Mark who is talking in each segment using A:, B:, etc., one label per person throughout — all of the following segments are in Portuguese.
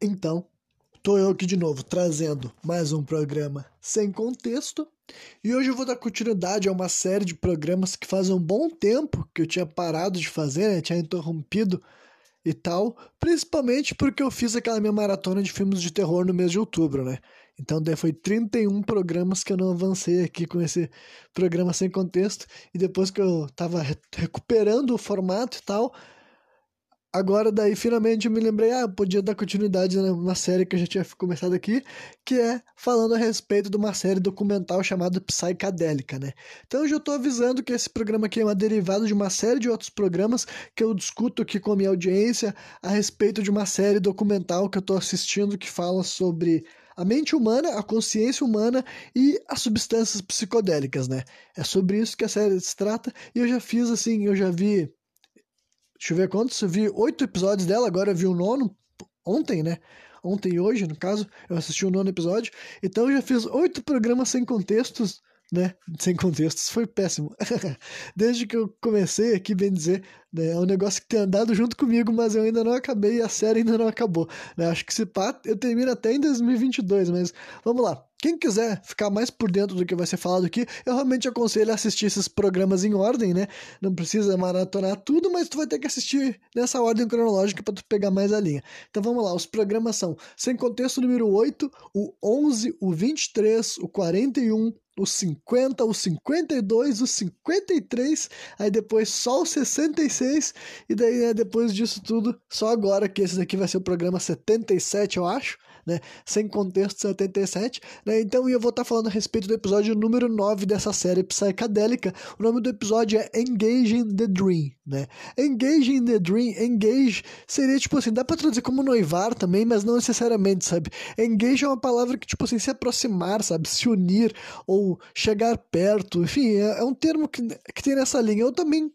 A: Então, tô eu aqui de novo trazendo mais um programa sem contexto. E hoje eu vou dar continuidade a uma série de programas que faz um bom tempo que eu tinha parado de fazer, né? tinha interrompido e tal, principalmente porque eu fiz aquela minha maratona de filmes de terror no mês de outubro, né? Então daí foi 31 programas que eu não avancei aqui com esse programa sem contexto e depois que eu tava recuperando o formato e tal, Agora, daí, finalmente eu me lembrei, ah, podia dar continuidade numa série que eu já tinha começado aqui, que é falando a respeito de uma série documental chamada Psicadélica, né? Então eu já tô avisando que esse programa aqui é uma derivada de uma série de outros programas que eu discuto aqui com a minha audiência a respeito de uma série documental que eu tô assistindo que fala sobre a mente humana, a consciência humana e as substâncias psicodélicas, né? É sobre isso que a série se trata e eu já fiz assim, eu já vi Deixa eu ver quantos. Eu vi oito episódios dela, agora eu vi o nono. Ontem, né? Ontem e hoje, no caso, eu assisti o nono episódio. Então eu já fiz oito programas sem contextos, né? Sem contextos, foi péssimo. Desde que eu comecei aqui, bem dizer, né? É um negócio que tem andado junto comigo, mas eu ainda não acabei e a série ainda não acabou. Né? Acho que se pá, eu termino até em 2022, mas vamos lá. Quem quiser ficar mais por dentro do que vai ser falado aqui, eu realmente aconselho a assistir esses programas em ordem, né? Não precisa maratonar tudo, mas tu vai ter que assistir nessa ordem cronológica para tu pegar mais a linha. Então vamos lá, os programas são Sem Contexto número 8, o 11, o 23, o 41, o 50, o 52, o 53, aí depois só o 66, e daí né, depois disso tudo, só agora que esse daqui vai ser o programa 77, eu acho né? Sem contexto 77, né? Então eu vou estar tá falando a respeito do episódio número 9 dessa série psicadélica. O nome do episódio é Engaging the Dream, né? Engaging the Dream, engage seria tipo assim, dá para traduzir como noivar também, mas não necessariamente, sabe? Engage é uma palavra que tipo assim, se aproximar, sabe? Se unir ou chegar perto, enfim, é, é um termo que, que tem nessa linha. Ou também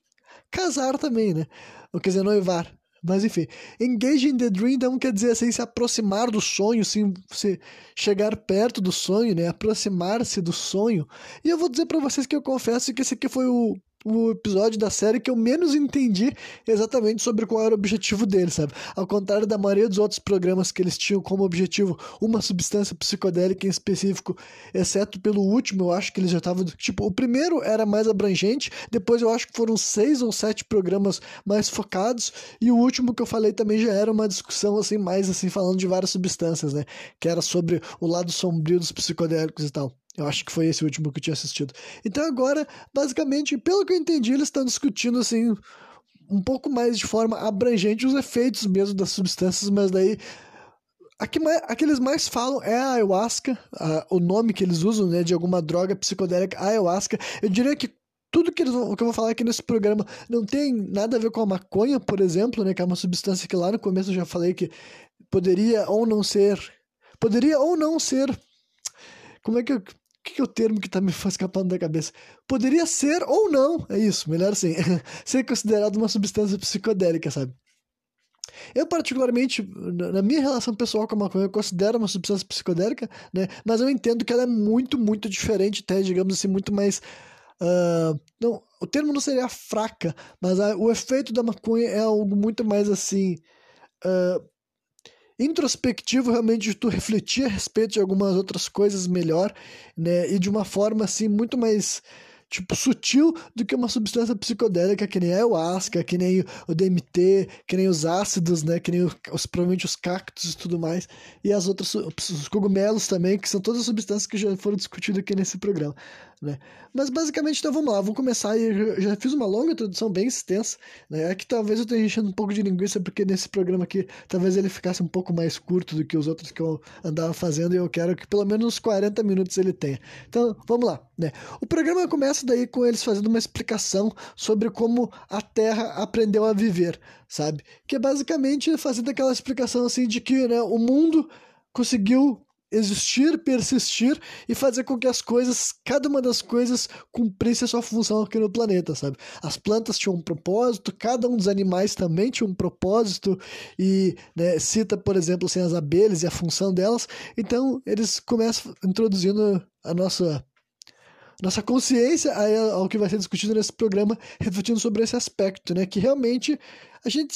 A: casar também, né? Ou quer dizer, noivar. Mas enfim, engage in the dream então quer dizer assim, se aproximar do sonho, sim, se chegar perto do sonho, né? Aproximar-se do sonho. E eu vou dizer para vocês que eu confesso que esse aqui foi o o episódio da série que eu menos entendi exatamente sobre qual era o objetivo dele, sabe? Ao contrário da maioria dos outros programas que eles tinham como objetivo uma substância psicodélica em específico, exceto pelo último, eu acho que eles já estavam. Tipo, o primeiro era mais abrangente, depois eu acho que foram seis ou sete programas mais focados, e o último que eu falei também já era uma discussão assim, mais assim, falando de várias substâncias, né? Que era sobre o lado sombrio dos psicodélicos e tal. Eu acho que foi esse último que eu tinha assistido. Então agora, basicamente, pelo que eu entendi, eles estão discutindo assim um pouco mais de forma abrangente os efeitos mesmo das substâncias, mas daí aqui, a que eles mais falam é a ayahuasca, a, o nome que eles usam, né, de alguma droga psicodélica, ayahuasca. Eu diria que tudo que, eles que eu vou falar aqui nesse programa não tem nada a ver com a maconha, por exemplo, né, que é uma substância que lá no começo eu já falei que poderia ou não ser, poderia ou não ser, como é que eu que, é o termo que tá me escapando da cabeça? Poderia ser ou não, é isso, melhor assim, ser considerado uma substância psicodélica, sabe? Eu, particularmente, na minha relação pessoal com a maconha, eu considero uma substância psicodélica, né? Mas eu entendo que ela é muito, muito diferente, até, digamos assim, muito mais. Uh, não, o termo não seria fraca, mas a, o efeito da maconha é algo muito mais assim. Uh, introspectivo realmente de tu refletir a respeito de algumas outras coisas melhor, né? E de uma forma assim muito mais tipo, sutil do que uma substância psicodélica, que nem a ayahuasca, que nem o DMT, que nem os ácidos, né, que nem os, provavelmente os cactos e tudo mais, e as outras, os cogumelos também, que são todas as substâncias que já foram discutidas aqui nesse programa, né. Mas basicamente, então vamos lá, vamos começar, eu já fiz uma longa introdução bem extensa, né, é que talvez eu esteja enchendo um pouco de linguiça, porque nesse programa aqui, talvez ele ficasse um pouco mais curto do que os outros que eu andava fazendo, e eu quero que pelo menos uns 40 minutos ele tenha. Então, vamos lá, né. O programa começa começa daí com eles fazendo uma explicação sobre como a Terra aprendeu a viver, sabe? Que é basicamente fazendo aquela explicação assim de que né, o mundo conseguiu existir, persistir e fazer com que as coisas, cada uma das coisas, cumprisse a sua função aqui no planeta, sabe? As plantas tinham um propósito, cada um dos animais também tinha um propósito e né, cita, por exemplo, assim, as abelhas e a função delas. Então eles começam introduzindo a nossa nossa consciência aí é o que vai ser discutido nesse programa, refletindo sobre esse aspecto, né? Que realmente a gente,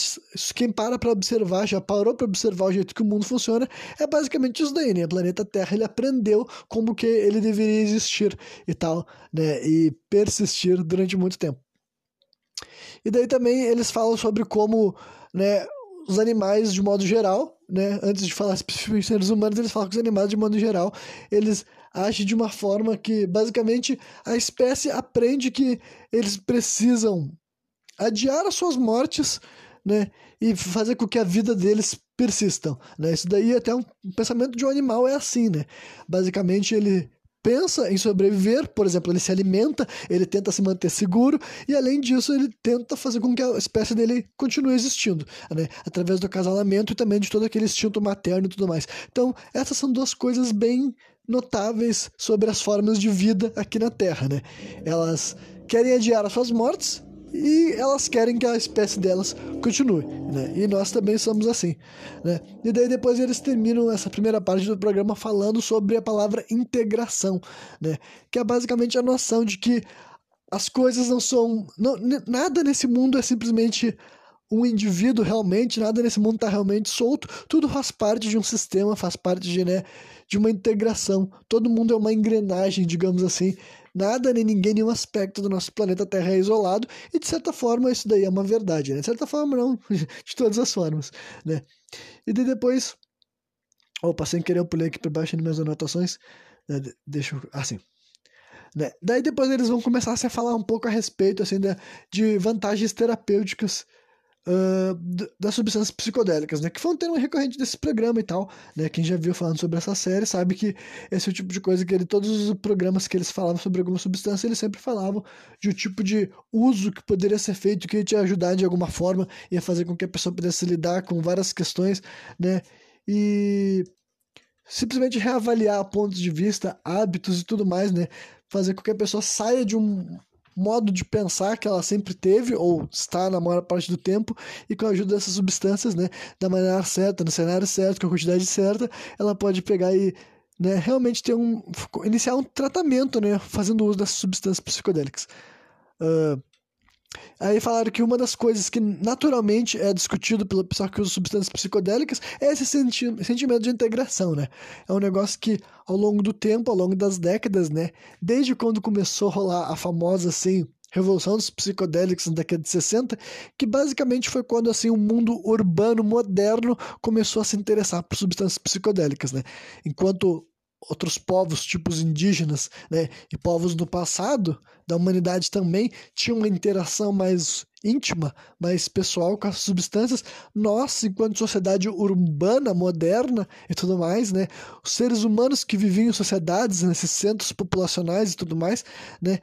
A: quem para para observar, já parou para observar o jeito que o mundo funciona, é basicamente isso daí, né? O planeta Terra, ele aprendeu como que ele deveria existir e tal, né? E persistir durante muito tempo. E daí também eles falam sobre como, né, os animais de modo geral, né, antes de falar especificamente seres humanos, eles falam que os animais de modo geral, eles agem de uma forma que basicamente a espécie aprende que eles precisam adiar as suas mortes, né, e fazer com que a vida deles persistam, né? Isso daí até um pensamento de um animal é assim, né? Basicamente ele pensa em sobreviver, por exemplo, ele se alimenta, ele tenta se manter seguro e além disso ele tenta fazer com que a espécie dele continue existindo, né? Através do acasalamento e também de todo aquele instinto materno e tudo mais. Então, essas são duas coisas bem notáveis sobre as formas de vida aqui na Terra, né? Elas querem adiar as suas mortes e elas querem que a espécie delas continue, né? E nós também somos assim, né? E daí depois eles terminam essa primeira parte do programa falando sobre a palavra integração, né? Que é basicamente a noção de que as coisas não são, não, nada nesse mundo é simplesmente um indivíduo realmente, nada nesse mundo está realmente solto, tudo faz parte de um sistema, faz parte de, né, de uma integração. Todo mundo é uma engrenagem, digamos assim, Nada, nem ninguém, nenhum aspecto do nosso planeta Terra é isolado, e de certa forma isso daí é uma verdade, né? De certa forma, não, de todas as formas, né? E daí depois. Opa, sem querer eu pulei aqui para baixo nas minhas anotações. Né? Deixa eu. Assim. Né? Daí depois eles vão começar a falar um pouco a respeito assim, de vantagens terapêuticas uh, das substâncias psicodélicas, né? Que foi um tema recorrente desse programa e tal, né? Quem já viu falando sobre essa série sabe que esse é o tipo de coisa que ele, todos os programas que eles falavam sobre alguma substância, eles sempre falavam de um tipo de uso que poderia ser feito, que ia te ajudar de alguma forma, ia fazer com que a pessoa pudesse lidar com várias questões, né? E simplesmente reavaliar pontos de vista, hábitos e tudo mais, né? Fazer com que a pessoa saia de um modo de pensar que ela sempre teve, ou está na maior parte do tempo, e com a ajuda dessas substâncias, né, da maneira certa, no cenário certo, com a quantidade certa, ela pode pegar e né, realmente ter um. iniciar um tratamento, né, fazendo uso dessas substâncias psicodélicas. Uh, Aí falaram que uma das coisas que naturalmente é discutido pelo pessoal que usa substâncias psicodélicas é esse senti sentimento de integração, né? É um negócio que ao longo do tempo, ao longo das décadas, né? Desde quando começou a rolar a famosa, assim, revolução dos psicodélicos na década de 60, que basicamente foi quando assim o mundo urbano moderno começou a se interessar por substâncias psicodélicas, né? Enquanto outros povos, tipos indígenas, né, e povos do passado da humanidade também tinham uma interação mais íntima, mais pessoal com as substâncias. Nós, enquanto sociedade urbana, moderna e tudo mais, né, os seres humanos que viviam em sociedades, nesses centros populacionais e tudo mais, né,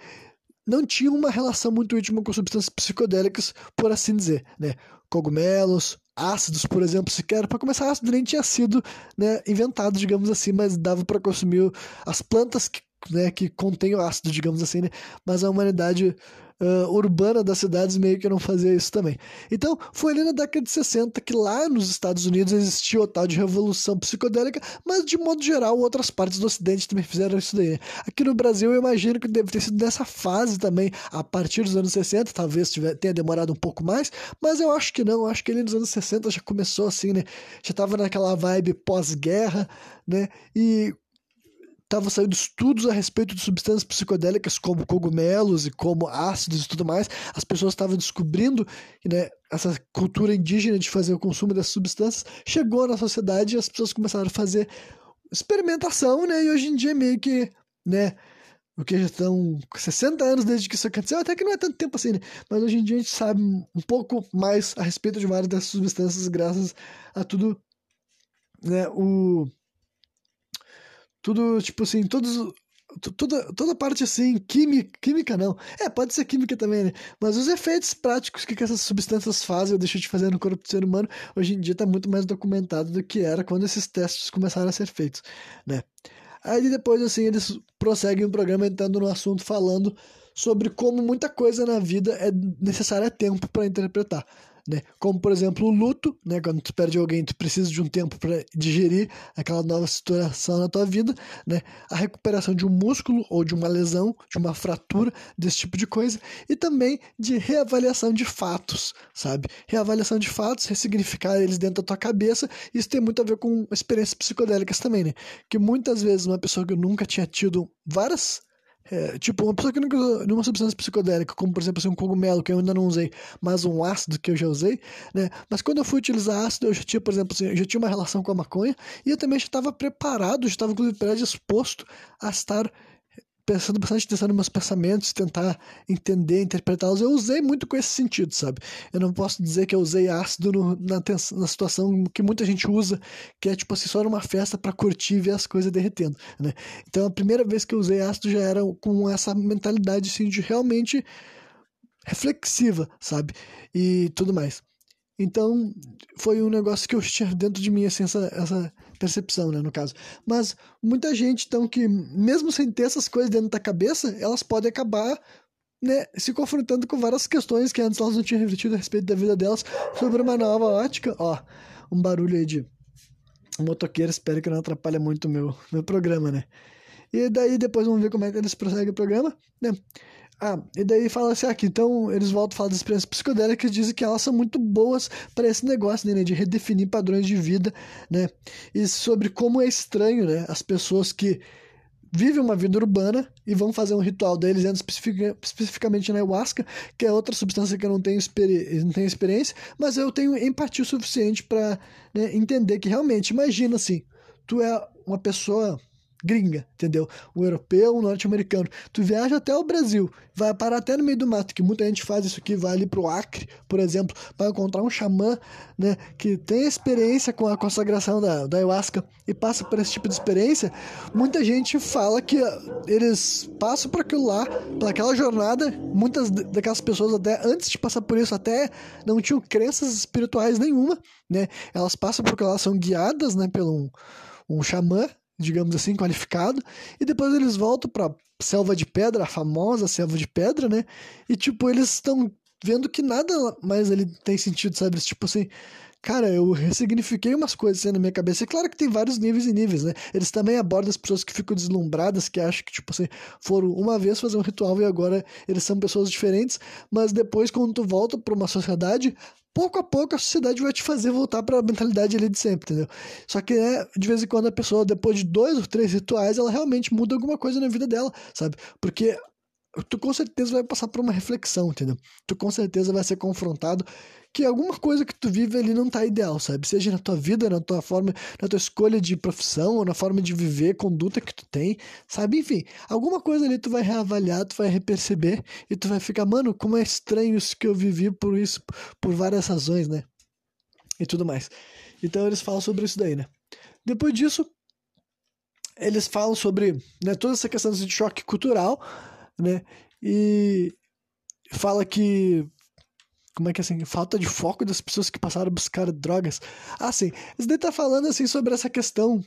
A: não tinham uma relação muito íntima com substâncias psicodélicas, por assim dizer, né? Cogumelos, ácidos, por exemplo, sequer. Para começar, ácido nem tinha sido né, inventado, digamos assim, mas dava para consumir as plantas que, né, que contêm o ácido, digamos assim, né? Mas a humanidade uh, urbana das cidades meio que não fazia isso também. Então, foi ali na década de 60 que lá nos Estados Unidos existiu o tal de revolução psicodélica, mas de modo geral outras partes do Ocidente também fizeram isso daí. Aqui no Brasil eu imagino que deve ter sido nessa fase também, a partir dos anos 60, talvez tenha demorado um pouco mais, mas eu acho que não, acho que ali nos anos 60 já começou assim, né? Já estava naquela vibe pós-guerra, né? E estavam saindo estudos a respeito de substâncias psicodélicas como cogumelos e como ácidos e tudo mais. As pessoas estavam descobrindo né, essa cultura indígena de fazer o consumo dessas substâncias chegou na sociedade e as pessoas começaram a fazer experimentação, né? E hoje em dia é meio que, né? O que já estão 60 anos desde que isso aconteceu, até que não é tanto tempo assim, né? Mas hoje em dia a gente sabe um pouco mais a respeito de várias dessas substâncias graças a tudo, né? O tudo, tipo assim, todos. Toda, toda parte assim, química, química não. É, pode ser química também, né? Mas os efeitos práticos que, que essas substâncias fazem ou deixam de fazer no corpo do ser humano, hoje em dia está muito mais documentado do que era quando esses testes começaram a ser feitos, né? Aí depois, assim, eles prosseguem o programa entrando no assunto falando sobre como muita coisa na vida é necessária tempo para interpretar. Né? Como, por exemplo, o luto, né? Quando tu perde alguém, tu precisa de um tempo para digerir aquela nova situação na tua vida, né? A recuperação de um músculo ou de uma lesão, de uma fratura, desse tipo de coisa. E também de reavaliação de fatos, sabe? Reavaliação de fatos, ressignificar eles dentro da tua cabeça. Isso tem muito a ver com experiências psicodélicas também, né? Que muitas vezes uma pessoa que nunca tinha tido várias é, tipo, uma pessoa que nunca usou nenhuma substância psicodélica, como por exemplo assim, um cogumelo, que eu ainda não usei, mas um ácido que eu já usei, né? Mas quando eu fui utilizar ácido, eu já tinha, por exemplo, assim, eu já tinha uma relação com a maconha e eu também já estava preparado, já estava inclusive predisposto a estar prestando bastante atenção nos meus pensamentos, tentar entender, interpretá-los. Eu usei muito com esse sentido, sabe? Eu não posso dizer que eu usei ácido no, na, na, situação que muita gente usa, que é tipo assim, só numa festa para curtir e ver as coisas derretendo, né? Então a primeira vez que eu usei ácido já era com essa mentalidade assim, de realmente reflexiva, sabe? E tudo mais. Então, foi um negócio que eu tinha dentro de mim, assim, essa, essa percepção, né, no caso. Mas muita gente, então, que mesmo sem ter essas coisas dentro da cabeça, elas podem acabar né, se confrontando com várias questões que antes elas não tinham refletido a respeito da vida delas sobre uma nova ótica. Ó, um barulho aí de motoqueiro, espero que não atrapalhe muito o meu, meu programa, né? E daí depois vamos ver como é que eles prosseguem o programa, né? Ah, e daí fala assim, aqui, então eles voltam a falar das experiências psicodélicas e dizem que elas são muito boas para esse negócio, né, de redefinir padrões de vida, né, e sobre como é estranho, né, as pessoas que vivem uma vida urbana e vão fazer um ritual deles, entra especific, especificamente na ayahuasca, que é outra substância que eu não tenho, não tenho experiência, mas eu tenho empatia suficiente para né, entender que realmente, imagina assim, tu é uma pessoa gringa, entendeu? Um europeu, um norte-americano. Tu viaja até o Brasil, vai parar até no meio do mato, que muita gente faz isso aqui, vai ali pro Acre, por exemplo, para encontrar um xamã, né, que tem experiência com a consagração da, da ayahuasca e passa por esse tipo de experiência. Muita gente fala que eles passam por aquilo lá, por aquela jornada, muitas daquelas pessoas até antes de passar por isso até não tinham crenças espirituais nenhuma, né? Elas passam porque elas são guiadas, né, pelo um, um xamã digamos assim, qualificado, e depois eles voltam para selva de pedra, a famosa selva de pedra, né? E tipo, eles estão vendo que nada mais ali tem sentido, sabe? Tipo assim, cara, eu ressignifiquei umas coisas assim na minha cabeça. E claro que tem vários níveis e níveis, né? Eles também abordam as pessoas que ficam deslumbradas, que acham que, tipo assim, foram uma vez fazer um ritual e agora eles são pessoas diferentes, mas depois, quando tu volta para uma sociedade, pouco a pouco a sociedade vai te fazer voltar para a mentalidade ali de sempre, entendeu? Só que é, de vez em quando a pessoa, depois de dois ou três rituais, ela realmente muda alguma coisa na vida dela, sabe? Porque tu com certeza vai passar por uma reflexão, entendeu? Tu com certeza vai ser confrontado que alguma coisa que tu vive ali não tá ideal, sabe? Seja na tua vida, na tua forma, na tua escolha de profissão, ou na forma de viver, conduta que tu tem, sabe? Enfim, alguma coisa ali tu vai reavaliar, tu vai reperceber e tu vai ficar, mano, como é estranho isso que eu vivi por isso, por várias razões, né? E tudo mais. Então eles falam sobre isso daí, né? Depois disso, eles falam sobre né, toda essa questão de choque cultural, né? E fala que como é que é assim, falta de foco das pessoas que passaram a buscar drogas. Ah, sim, isso daí tá falando assim sobre essa questão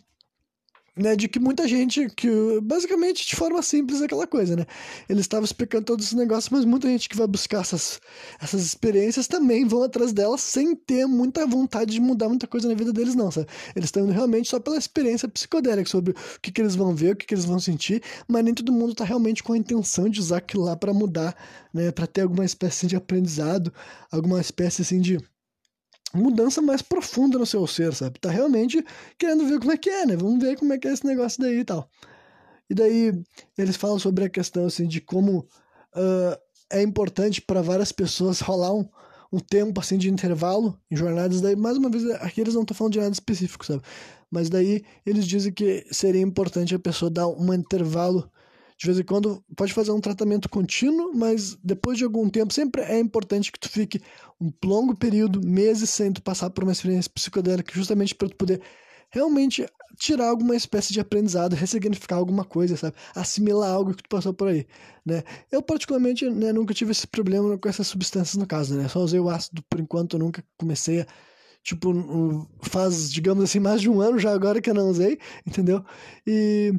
A: né, de que muita gente, que basicamente de forma simples é aquela coisa, né? Eles estavam explicando todos esses negócios, mas muita gente que vai buscar essas, essas experiências também vão atrás delas sem ter muita vontade de mudar muita coisa na vida deles, não, sabe? Eles estão indo realmente só pela experiência psicodélica, sobre o que, que eles vão ver, o que, que eles vão sentir, mas nem todo mundo está realmente com a intenção de usar aquilo lá para mudar, né? Para ter alguma espécie de aprendizado, alguma espécie assim de mudança mais profunda no seu ser, sabe? Tá realmente querendo ver como é que é, né? Vamos ver como é que é esse negócio daí e tal. E daí eles falam sobre a questão assim de como uh, é importante para várias pessoas rolar um, um tempo assim de intervalo em jornadas. Daí mais uma vez aqui eles não estão falando de nada específico, sabe? Mas daí eles dizem que seria importante a pessoa dar um intervalo de vez em quando pode fazer um tratamento contínuo, mas depois de algum tempo sempre é importante que tu fique um longo período, meses, sem tu passar por uma experiência psicodélica, justamente para tu poder realmente tirar alguma espécie de aprendizado, ressignificar alguma coisa, sabe? Assimilar algo que tu passou por aí, né? Eu, particularmente, né, nunca tive esse problema com essas substâncias no caso, né? Só usei o ácido por enquanto, eu nunca comecei a tipo, faz, digamos assim, mais de um ano já agora que eu não usei, entendeu? E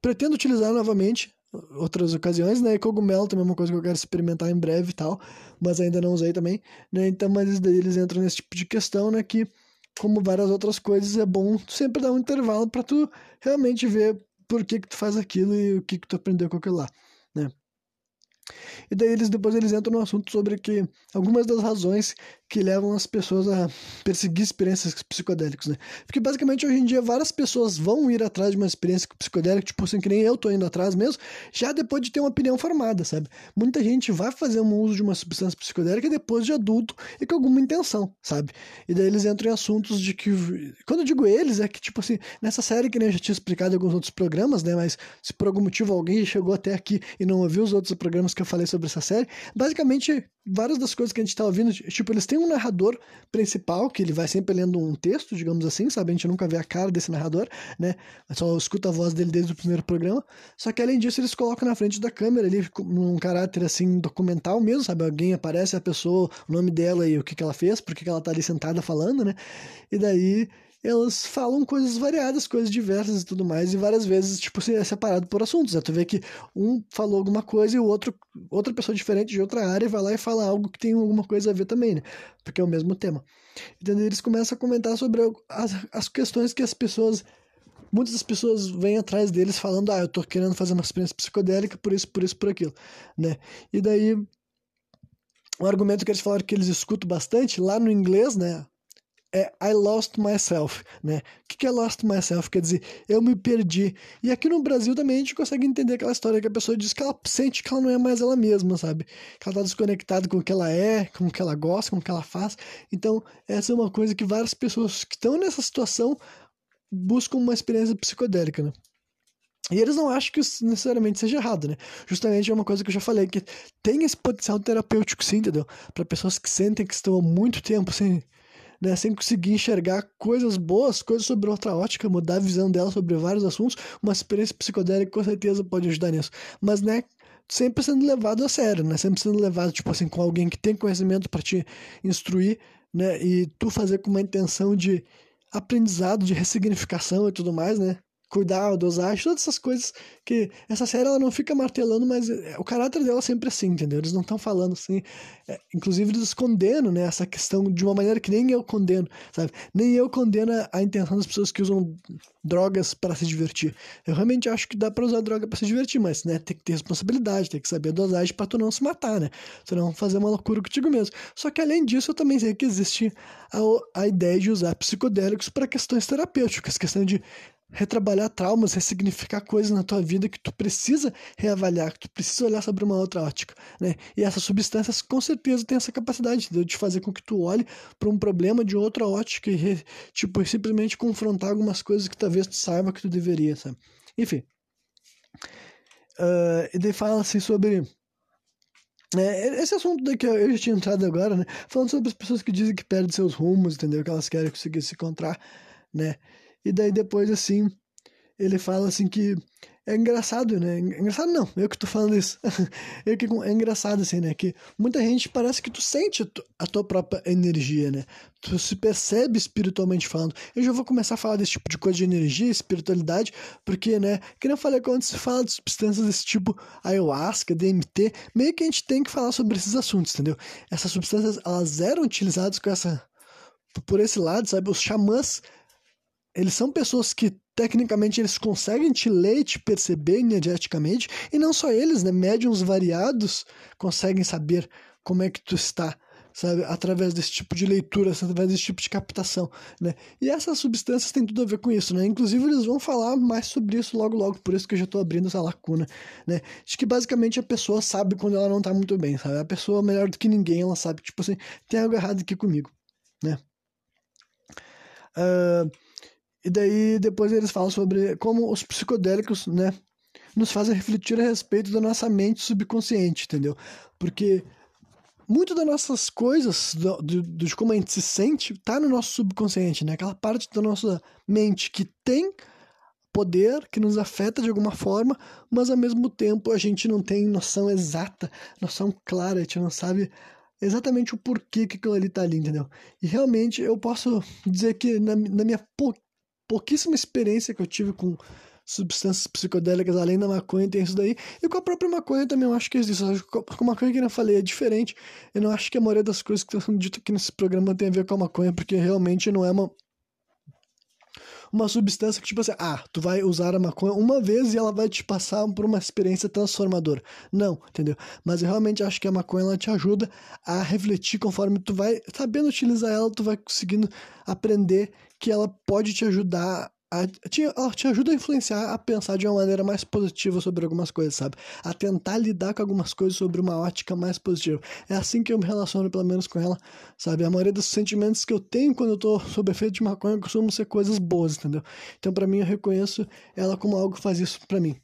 A: pretendo utilizar novamente outras ocasiões, né? E cogumelo também é uma coisa que eu quero experimentar em breve e tal, mas ainda não usei também, né? Então, mas daí eles entram nesse tipo de questão, né? Que, como várias outras coisas, é bom sempre dar um intervalo para tu realmente ver por que que tu faz aquilo e o que que tu aprendeu com aquilo lá, né? E daí eles depois eles entram no assunto sobre que algumas das razões que levam as pessoas a perseguir experiências psicodélicas, né? Porque basicamente hoje em dia várias pessoas vão ir atrás de uma experiência psicodélica, tipo assim, que nem eu tô indo atrás mesmo, já depois de ter uma opinião formada, sabe? Muita gente vai fazer um uso de uma substância psicodélica depois de adulto e com alguma intenção, sabe? E daí eles entram em assuntos de que. Quando eu digo eles, é que, tipo assim, nessa série que nem eu já tinha explicado em alguns outros programas, né? Mas se por algum motivo alguém chegou até aqui e não ouviu os outros programas que eu falei sobre essa série, basicamente várias das coisas que a gente tá ouvindo, tipo, eles têm um narrador principal, que ele vai sempre lendo um texto, digamos assim, sabe? A gente nunca vê a cara desse narrador, né? Só escuta a voz dele desde o primeiro programa. Só que além disso, eles colocam na frente da câmera ali, num caráter assim, documental mesmo, sabe? Alguém aparece, a pessoa, o nome dela e o que, que ela fez, porque que ela tá ali sentada falando, né? E daí elas falam coisas variadas, coisas diversas e tudo mais, e várias vezes, tipo, é separado por assuntos. Né? Tu vê que um falou alguma coisa e o outro, outra pessoa diferente de outra área vai lá e fala algo que tem alguma coisa a ver também, né? Porque é o mesmo tema. Então eles começam a comentar sobre as, as questões que as pessoas. Muitas das pessoas vêm atrás deles falando, ah, eu tô querendo fazer uma experiência psicodélica por isso, por isso, por aquilo, né? E daí, o argumento que eles falaram que eles escutam bastante, lá no inglês, né? É I lost myself, né? O que é lost myself? Quer dizer, eu me perdi. E aqui no Brasil também a gente consegue entender aquela história que a pessoa diz que ela sente que ela não é mais ela mesma, sabe? Que ela tá desconectada com o que ela é, com o que ela gosta, com o que ela faz. Então, essa é uma coisa que várias pessoas que estão nessa situação buscam uma experiência psicodélica, né? E eles não acham que isso necessariamente seja errado, né? Justamente é uma coisa que eu já falei, que tem esse potencial terapêutico, sim, entendeu? Para pessoas que sentem que estão há muito tempo sem né, conseguir enxergar coisas boas, coisas sobre outra ótica, mudar a visão dela sobre vários assuntos, uma experiência psicodélica com certeza pode ajudar nisso. Mas, né, sempre sendo levado a sério, né, sempre sendo levado, tipo assim, com alguém que tem conhecimento para te instruir, né, e tu fazer com uma intenção de aprendizado, de ressignificação e tudo mais, né, cuidar, dosagem, todas essas coisas que essa série ela não fica martelando, mas é, o caráter dela é sempre assim, entendeu? Eles não estão falando assim, é, inclusive eles condenam, né, essa questão de uma maneira que nem eu condeno, sabe? Nem eu condeno a intenção das pessoas que usam drogas para se divertir. Eu realmente acho que dá para usar droga para se divertir, mas, né, tem que ter responsabilidade, tem que saber a dosagem para tu não se matar, né? Tu não fazer uma loucura contigo mesmo. Só que além disso, eu também sei que existe a, a ideia de usar psicodélicos para questões terapêuticas, questão de retrabalhar traumas, ressignificar coisas na tua vida que tu precisa reavaliar, que tu precisa olhar sobre uma outra ótica, né? E essas substâncias com certeza têm essa capacidade de fazer com que tu olhe para um problema de outra ótica e tipo simplesmente confrontar algumas coisas que talvez tu saiba que tu deveria, sabe? Enfim. Uh, e daí fala assim sobre é, esse assunto daí que eu já tinha entrado agora, né? Falando sobre as pessoas que dizem que perdem seus rumos, entendeu? Que elas querem conseguir se encontrar, né? E daí depois, assim, ele fala assim que é engraçado, né? Engraçado não, eu que tô falando isso. eu que, é engraçado, assim, né? Que muita gente parece que tu sente a tua própria energia, né? Tu se percebe espiritualmente falando. Eu já vou começar a falar desse tipo de coisa de energia, espiritualidade, porque, né? Que nem eu falei quando se fala de substâncias desse tipo, ayahuasca, DMT, meio que a gente tem que falar sobre esses assuntos, entendeu? Essas substâncias, elas eram utilizadas com essa. Por esse lado, sabe? Os xamãs eles são pessoas que tecnicamente eles conseguem te ler te perceber energeticamente, e não só eles, né? Médiums variados conseguem saber como é que tu está, sabe? Através desse tipo de leitura, através desse tipo de captação, né? E essas substâncias têm tudo a ver com isso, né? Inclusive eles vão falar mais sobre isso logo logo, por isso que eu já estou abrindo essa lacuna, né? De que basicamente a pessoa sabe quando ela não está muito bem, sabe? A pessoa melhor do que ninguém, ela sabe, tipo assim, tem algo errado aqui comigo, né? Uh, e daí depois eles falam sobre como os psicodélicos, né, nos fazem refletir a respeito da nossa mente subconsciente, entendeu? Porque muito das nossas coisas, do, do, de como a gente se sente, tá no nosso subconsciente, né? Aquela parte da nossa mente que tem poder, que nos afeta de alguma forma, mas ao mesmo tempo a gente não tem noção exata, noção clara, a gente não sabe exatamente o porquê que aquilo ali tá ali, entendeu? E realmente eu posso dizer que na, na minha pouquíssima experiência que eu tive com substâncias psicodélicas além da maconha, tem isso daí. E com a própria maconha também eu acho que existe. Com a maconha que eu falei é diferente. Eu não acho que a maioria das coisas que estão sendo ditas aqui nesse programa tem a ver com a maconha, porque realmente não é uma uma substância que, tipo assim, ah, tu vai usar a maconha uma vez e ela vai te passar por uma experiência transformadora. Não, entendeu? Mas eu realmente acho que a maconha ela te ajuda a refletir conforme tu vai sabendo utilizar ela, tu vai conseguindo aprender que ela pode te ajudar a, te, ela te ajuda a influenciar a pensar de uma maneira mais positiva sobre algumas coisas, sabe? A tentar lidar com algumas coisas sobre uma ótica mais positiva. É assim que eu me relaciono, pelo menos, com ela, sabe? A maioria dos sentimentos que eu tenho quando eu tô sob efeito de maconha costumam ser coisas boas, entendeu? Então, para mim, eu reconheço ela como algo que faz isso para mim.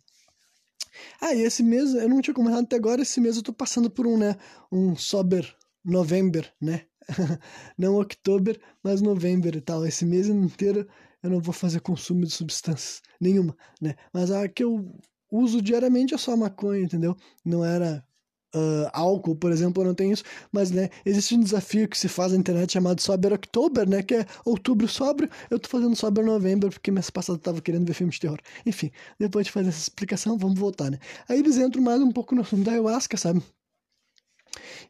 A: Ah, e esse mês, eu não tinha comentado até agora, esse mês eu tô passando por um, né? Um sober November, né? não October, mas November e tal. Esse mês inteiro eu não vou fazer consumo de substâncias nenhuma, né? Mas a que eu uso diariamente é só maconha, entendeu? Não era uh, álcool, por exemplo, eu não tenho isso, mas né, existe um desafio que se faz na internet chamado Sober October, né? Que é outubro sóbrio, eu tô fazendo Sober November porque mês passado eu tava querendo ver filme de terror. Enfim, depois de fazer essa explicação, vamos voltar, né? Aí eles entram mais um pouco no assunto da ayahuasca, sabe?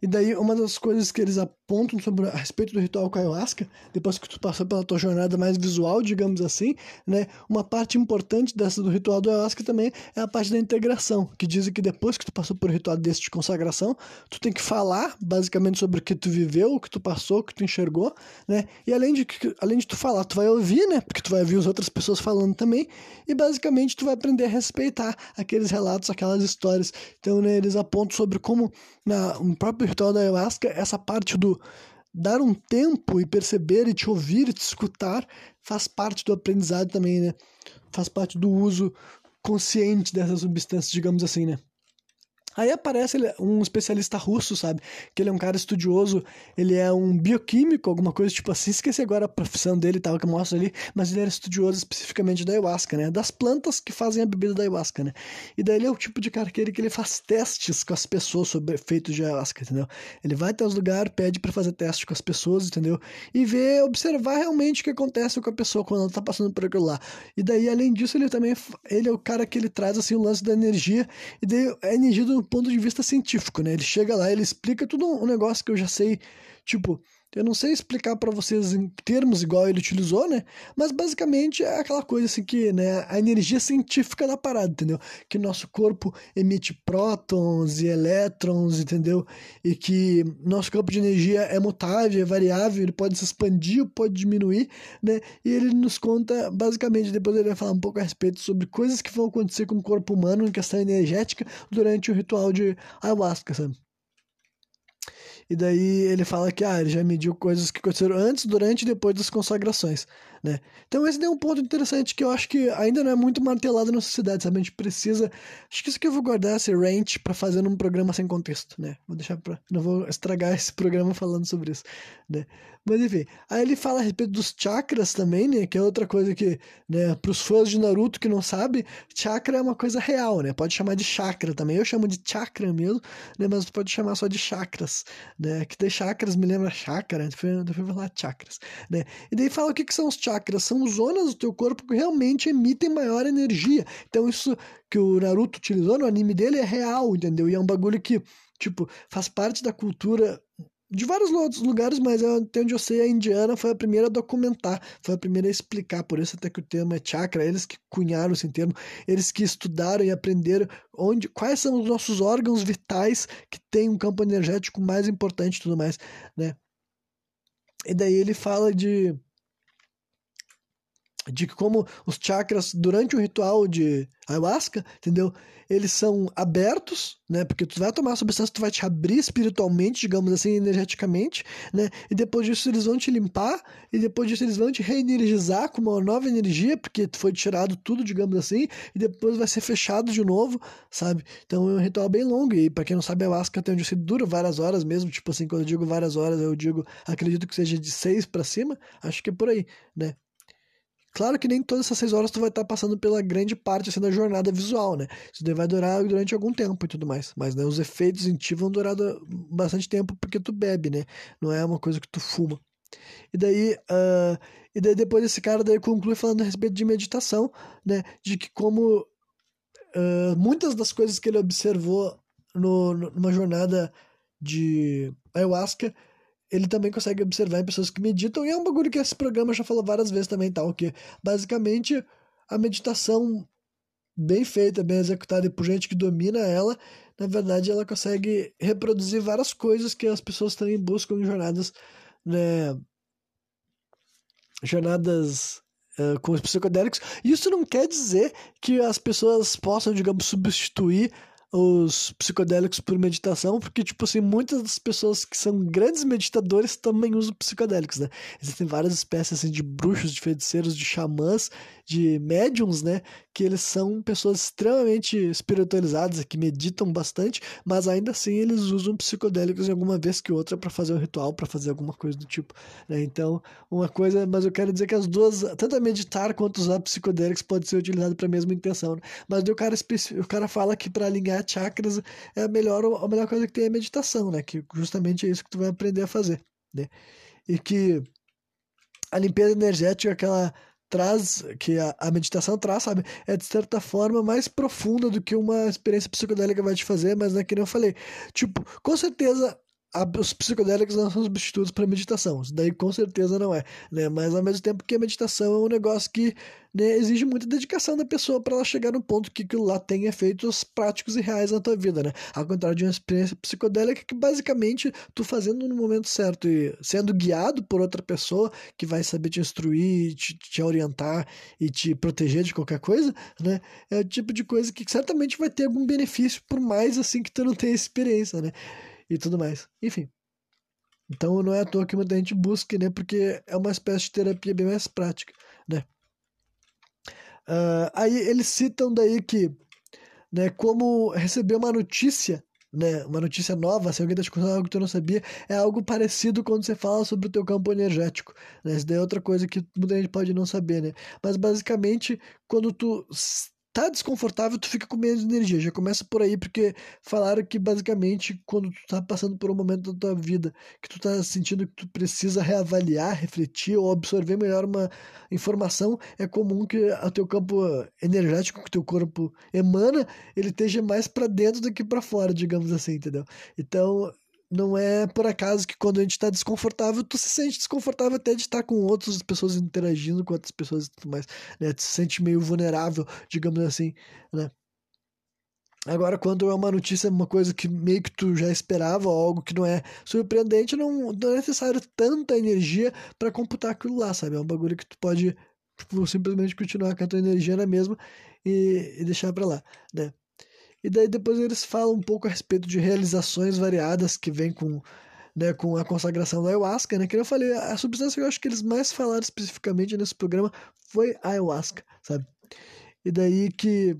A: E daí, uma das coisas que eles apontam sobre a respeito do ritual com a ayahuasca, depois que tu passou pela tua jornada mais visual, digamos assim, né, uma parte importante dessa do ritual do ayahuasca também é a parte da integração, que dizem que depois que tu passou por um ritual desse de consagração, tu tem que falar basicamente sobre o que tu viveu, o que tu passou, o que tu enxergou, né? E além de além de tu falar, tu vai ouvir, né? Porque tu vai ouvir as outras pessoas falando também, e basicamente tu vai aprender a respeitar aqueles relatos, aquelas histórias. Então, né, eles apontam sobre como na, no próprio ritual da ayahuasca, essa parte do dar um tempo e perceber e te ouvir e te escutar faz parte do aprendizado também, né? Faz parte do uso consciente dessas substâncias, digamos assim, né? Aí aparece um especialista russo, sabe? Que ele é um cara estudioso, ele é um bioquímico, alguma coisa tipo assim. Esqueci agora a profissão dele e tal, que mostra ali, mas ele era estudioso especificamente da ayahuasca, né? Das plantas que fazem a bebida da ayahuasca, né? E daí ele é o tipo de cara que ele, que ele faz testes com as pessoas sobre efeitos de ayahuasca, entendeu? Ele vai até os lugares, pede para fazer teste com as pessoas, entendeu? E ver, observar realmente o que acontece com a pessoa quando ela tá passando por aquilo lá. E daí, além disso, ele também ele é o cara que ele traz assim o lance da energia, e daí a energia do ponto de vista científico, né? Ele chega lá, ele explica tudo um negócio que eu já sei, tipo, eu não sei explicar para vocês em termos igual ele utilizou, né? Mas basicamente é aquela coisa assim que, né, a energia científica da parada, entendeu? Que nosso corpo emite prótons e elétrons, entendeu? E que nosso campo de energia é mutável, é variável, ele pode se expandir pode diminuir, né? E ele nos conta, basicamente, depois ele vai falar um pouco a respeito sobre coisas que vão acontecer com o corpo humano em questão energética durante o ritual de ayahuasca, sabe? E daí ele fala que ah, ele já mediu coisas que aconteceram antes, durante e depois das consagrações, né? Então esse é um ponto interessante que eu acho que ainda não é muito martelado na sociedade, sabe? A gente precisa... Acho que isso que eu vou guardar esse rant para fazer num programa sem contexto, né? Vou deixar para Não vou estragar esse programa falando sobre isso, né? Mas enfim, aí ele fala a respeito dos chakras também, né? Que é outra coisa que, né, pros fãs de Naruto que não sabe, chakra é uma coisa real, né? Pode chamar de chakra também. Eu chamo de chakra mesmo, né? Mas pode chamar só de chakras, né? Que de chakras me lembra chakra, eu fui falar chakras, né? E daí fala o que, que são os chakras. São zonas do teu corpo que realmente emitem maior energia. Então isso que o Naruto utilizou no anime dele é real, entendeu? E é um bagulho que, tipo, faz parte da cultura de vários outros lugares, mas até onde eu sei, a indiana foi a primeira a documentar, foi a primeira a explicar, por isso até que o termo é chakra, eles que cunharam esse termo, eles que estudaram e aprenderam onde, quais são os nossos órgãos vitais que têm um campo energético mais importante e tudo mais, né? E daí ele fala de de como os chakras durante o ritual de ayahuasca, entendeu? Eles são abertos, né? Porque tu vai tomar a substância, tu vai te abrir espiritualmente, digamos assim, energeticamente, né? E depois disso eles vão te limpar e depois disso eles vão te reenergizar com uma nova energia, porque foi tirado tudo, digamos assim, e depois vai ser fechado de novo, sabe? Então é um ritual bem longo e para quem não sabe, ayahuasca tem onde se dura várias horas mesmo, tipo assim, quando eu digo várias horas, eu digo, acredito que seja de seis para cima, acho que é por aí, né? Claro que nem todas essas seis horas tu vai estar passando pela grande parte assim, da jornada visual, né? Isso daí vai durar durante algum tempo e tudo mais. Mas né, os efeitos em ti vão durar bastante tempo porque tu bebe, né? Não é uma coisa que tu fuma. E daí, uh, e daí depois esse cara daí conclui falando a respeito de meditação, né? De que como uh, muitas das coisas que ele observou no, numa jornada de ayahuasca, ele também consegue observar em pessoas que meditam, e é um bagulho que esse programa já falou várias vezes também, tal, que basicamente a meditação bem feita, bem executada e por gente que domina ela, na verdade ela consegue reproduzir várias coisas que as pessoas também buscam em jornadas, né, jornadas uh, com os psicodélicos. Isso não quer dizer que as pessoas possam, digamos, substituir os psicodélicos por meditação, porque, tipo assim, muitas das pessoas que são grandes meditadores também usam psicodélicos, né? Existem várias espécies, assim, de bruxos, de feiticeiros, de xamãs, de médiums, né? Que eles são pessoas extremamente espiritualizadas, que meditam bastante, mas ainda assim eles usam psicodélicos em alguma vez que outra para fazer um ritual, para fazer alguma coisa do tipo, né? Então, uma coisa, mas eu quero dizer que as duas, tanto meditar quanto usar psicodélicos pode ser utilizado para a mesma intenção, né? Mas o cara, o cara fala que para alinhar chakras é a melhor, a melhor coisa que tem é a meditação, né? Que justamente é isso que tu vai aprender a fazer, né? E que a limpeza energética que ela traz, que a, a meditação traz, sabe? É de certa forma mais profunda do que uma experiência psicodélica vai te fazer, mas é que nem eu falei. Tipo, com certeza os psicodélicos não são substitutos para meditação. Isso daí com certeza não é, né? Mas ao mesmo tempo que a meditação é um negócio que né, exige muita dedicação da pessoa para ela chegar no ponto que aquilo lá tem efeitos práticos e reais na tua vida, né? Ao contrário de uma experiência psicodélica que basicamente tu fazendo no momento certo e sendo guiado por outra pessoa que vai saber te instruir, te, te orientar e te proteger de qualquer coisa, né? É o tipo de coisa que certamente vai ter algum benefício por mais assim que tu não tenha experiência, né? E tudo mais. Enfim. Então não é à toa que muita gente busca, né? Porque é uma espécie de terapia bem mais prática, né? Uh, aí eles citam daí que, né, como receber uma notícia, né, uma notícia nova, se alguém está te contando algo que tu não sabia, é algo parecido quando você fala sobre o teu campo energético, né? Isso daí é outra coisa que muita gente pode não saber, né? Mas basicamente, quando tu tá desconfortável, tu fica com menos energia. Já começa por aí, porque falaram que basicamente quando tu tá passando por um momento da tua vida que tu tá sentindo que tu precisa reavaliar, refletir ou absorver melhor uma informação, é comum que o teu campo energético que o teu corpo emana, ele esteja mais para dentro do que para fora, digamos assim, entendeu? Então, não é por acaso que quando a gente está desconfortável, tu se sente desconfortável até de estar com outras pessoas interagindo com outras pessoas e tudo mais, né? Tu se sente meio vulnerável, digamos assim, né? Agora, quando é uma notícia, uma coisa que meio que tu já esperava, algo que não é surpreendente, não, não é necessário tanta energia para computar aquilo lá, sabe? É um bagulho que tu pode tipo, simplesmente continuar com a tua energia na mesma e, e deixar para lá, né? E daí depois eles falam um pouco a respeito de realizações variadas que vem com, né, com a consagração da ayahuasca, né? Que eu falei, a substância que eu acho que eles mais falaram especificamente nesse programa foi a ayahuasca, sabe? E daí que,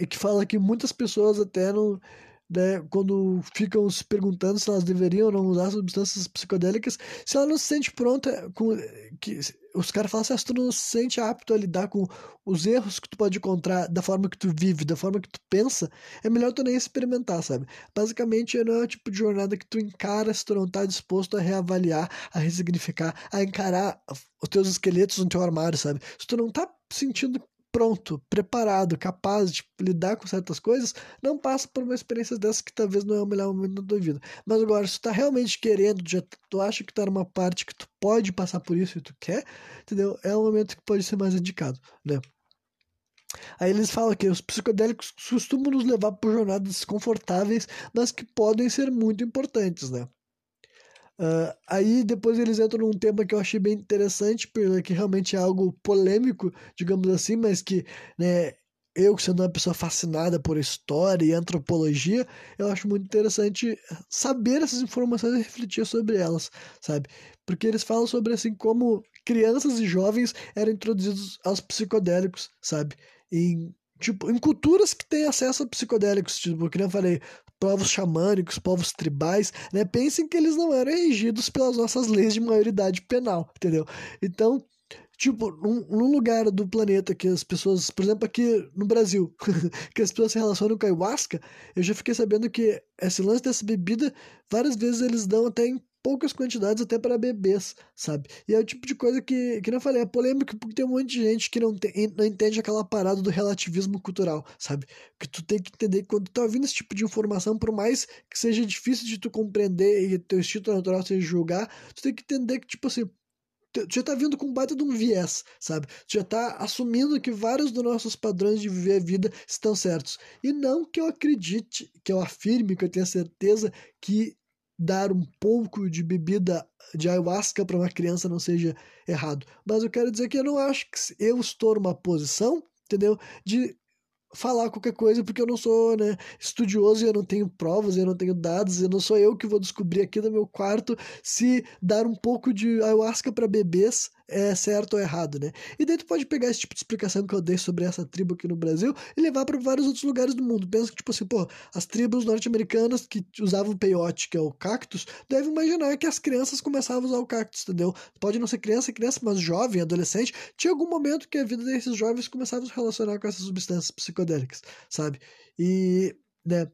A: e que fala que muitas pessoas até não né, quando ficam se perguntando se elas deveriam ou não usar substâncias psicodélicas, se ela não se sente pronta, com, que, os caras falam assim, ah, se tu não se sente apto a lidar com os erros que tu pode encontrar da forma que tu vive, da forma que tu pensa, é melhor tu nem experimentar, sabe? Basicamente, não é o tipo de jornada que tu encara se tu não tá disposto a reavaliar, a ressignificar, a encarar os teus esqueletos no teu armário, sabe? Se tu não tá sentindo pronto, preparado, capaz de lidar com certas coisas, não passa por uma experiência dessa que talvez não é o melhor momento da tua vida. Mas agora, se tu tá realmente querendo, já, tu acha que tá numa parte que tu pode passar por isso e tu quer, entendeu? É um momento que pode ser mais indicado, né? Aí eles falam que os psicodélicos costumam nos levar por jornadas desconfortáveis, mas que podem ser muito importantes, né? Uh, aí depois eles entram num tema que eu achei bem interessante, porque realmente é algo polêmico, digamos assim, mas que né, eu, sendo uma pessoa fascinada por história e antropologia, eu acho muito interessante saber essas informações e refletir sobre elas, sabe? Porque eles falam sobre assim como crianças e jovens eram introduzidos aos psicodélicos, sabe? Em tipo, em culturas que têm acesso a psicodélicos, tipo, que nem eu falei, povos xamânicos, povos tribais, né? Pensem que eles não eram regidos pelas nossas leis de maioridade penal, entendeu? Então, tipo, num, num, lugar do planeta que as pessoas, por exemplo, aqui no Brasil, que as pessoas se relacionam com a ayahuasca, eu já fiquei sabendo que esse lance dessa bebida, várias vezes eles dão até em poucas quantidades até para bebês, sabe? E é o tipo de coisa que, que não falei, é polêmico porque tem um monte de gente que não, não entende aquela parada do relativismo cultural, sabe? Que tu tem que entender que quando tu tá ouvindo esse tipo de informação, por mais que seja difícil de tu compreender e teu instinto natural seja julgar, tu tem que entender que, tipo assim, tu já tá vindo com um baita de um viés, sabe? Tu já tá assumindo que vários dos nossos padrões de viver a vida estão certos. E não que eu acredite, que eu afirme, que eu tenha certeza que dar um pouco de bebida de ayahuasca para uma criança não seja errado. Mas eu quero dizer que eu não acho que eu estou numa posição, entendeu? De falar qualquer coisa, porque eu não sou né, estudioso e eu não tenho provas, eu não tenho dados, e não sou eu que vou descobrir aqui no meu quarto se dar um pouco de ayahuasca para bebês é certo ou errado, né? E daí tu pode pegar esse tipo de explicação que eu dei sobre essa tribo aqui no Brasil e levar para vários outros lugares do mundo. Pensa que, tipo assim, pô, as tribos norte-americanas que usavam peyote, que é o cactus, devem imaginar que as crianças começavam a usar o cactus, entendeu? Pode não ser criança, criança, mas jovem, adolescente, tinha algum momento que a vida desses jovens começava a se relacionar com essas substâncias psicodélicas, sabe? E, né,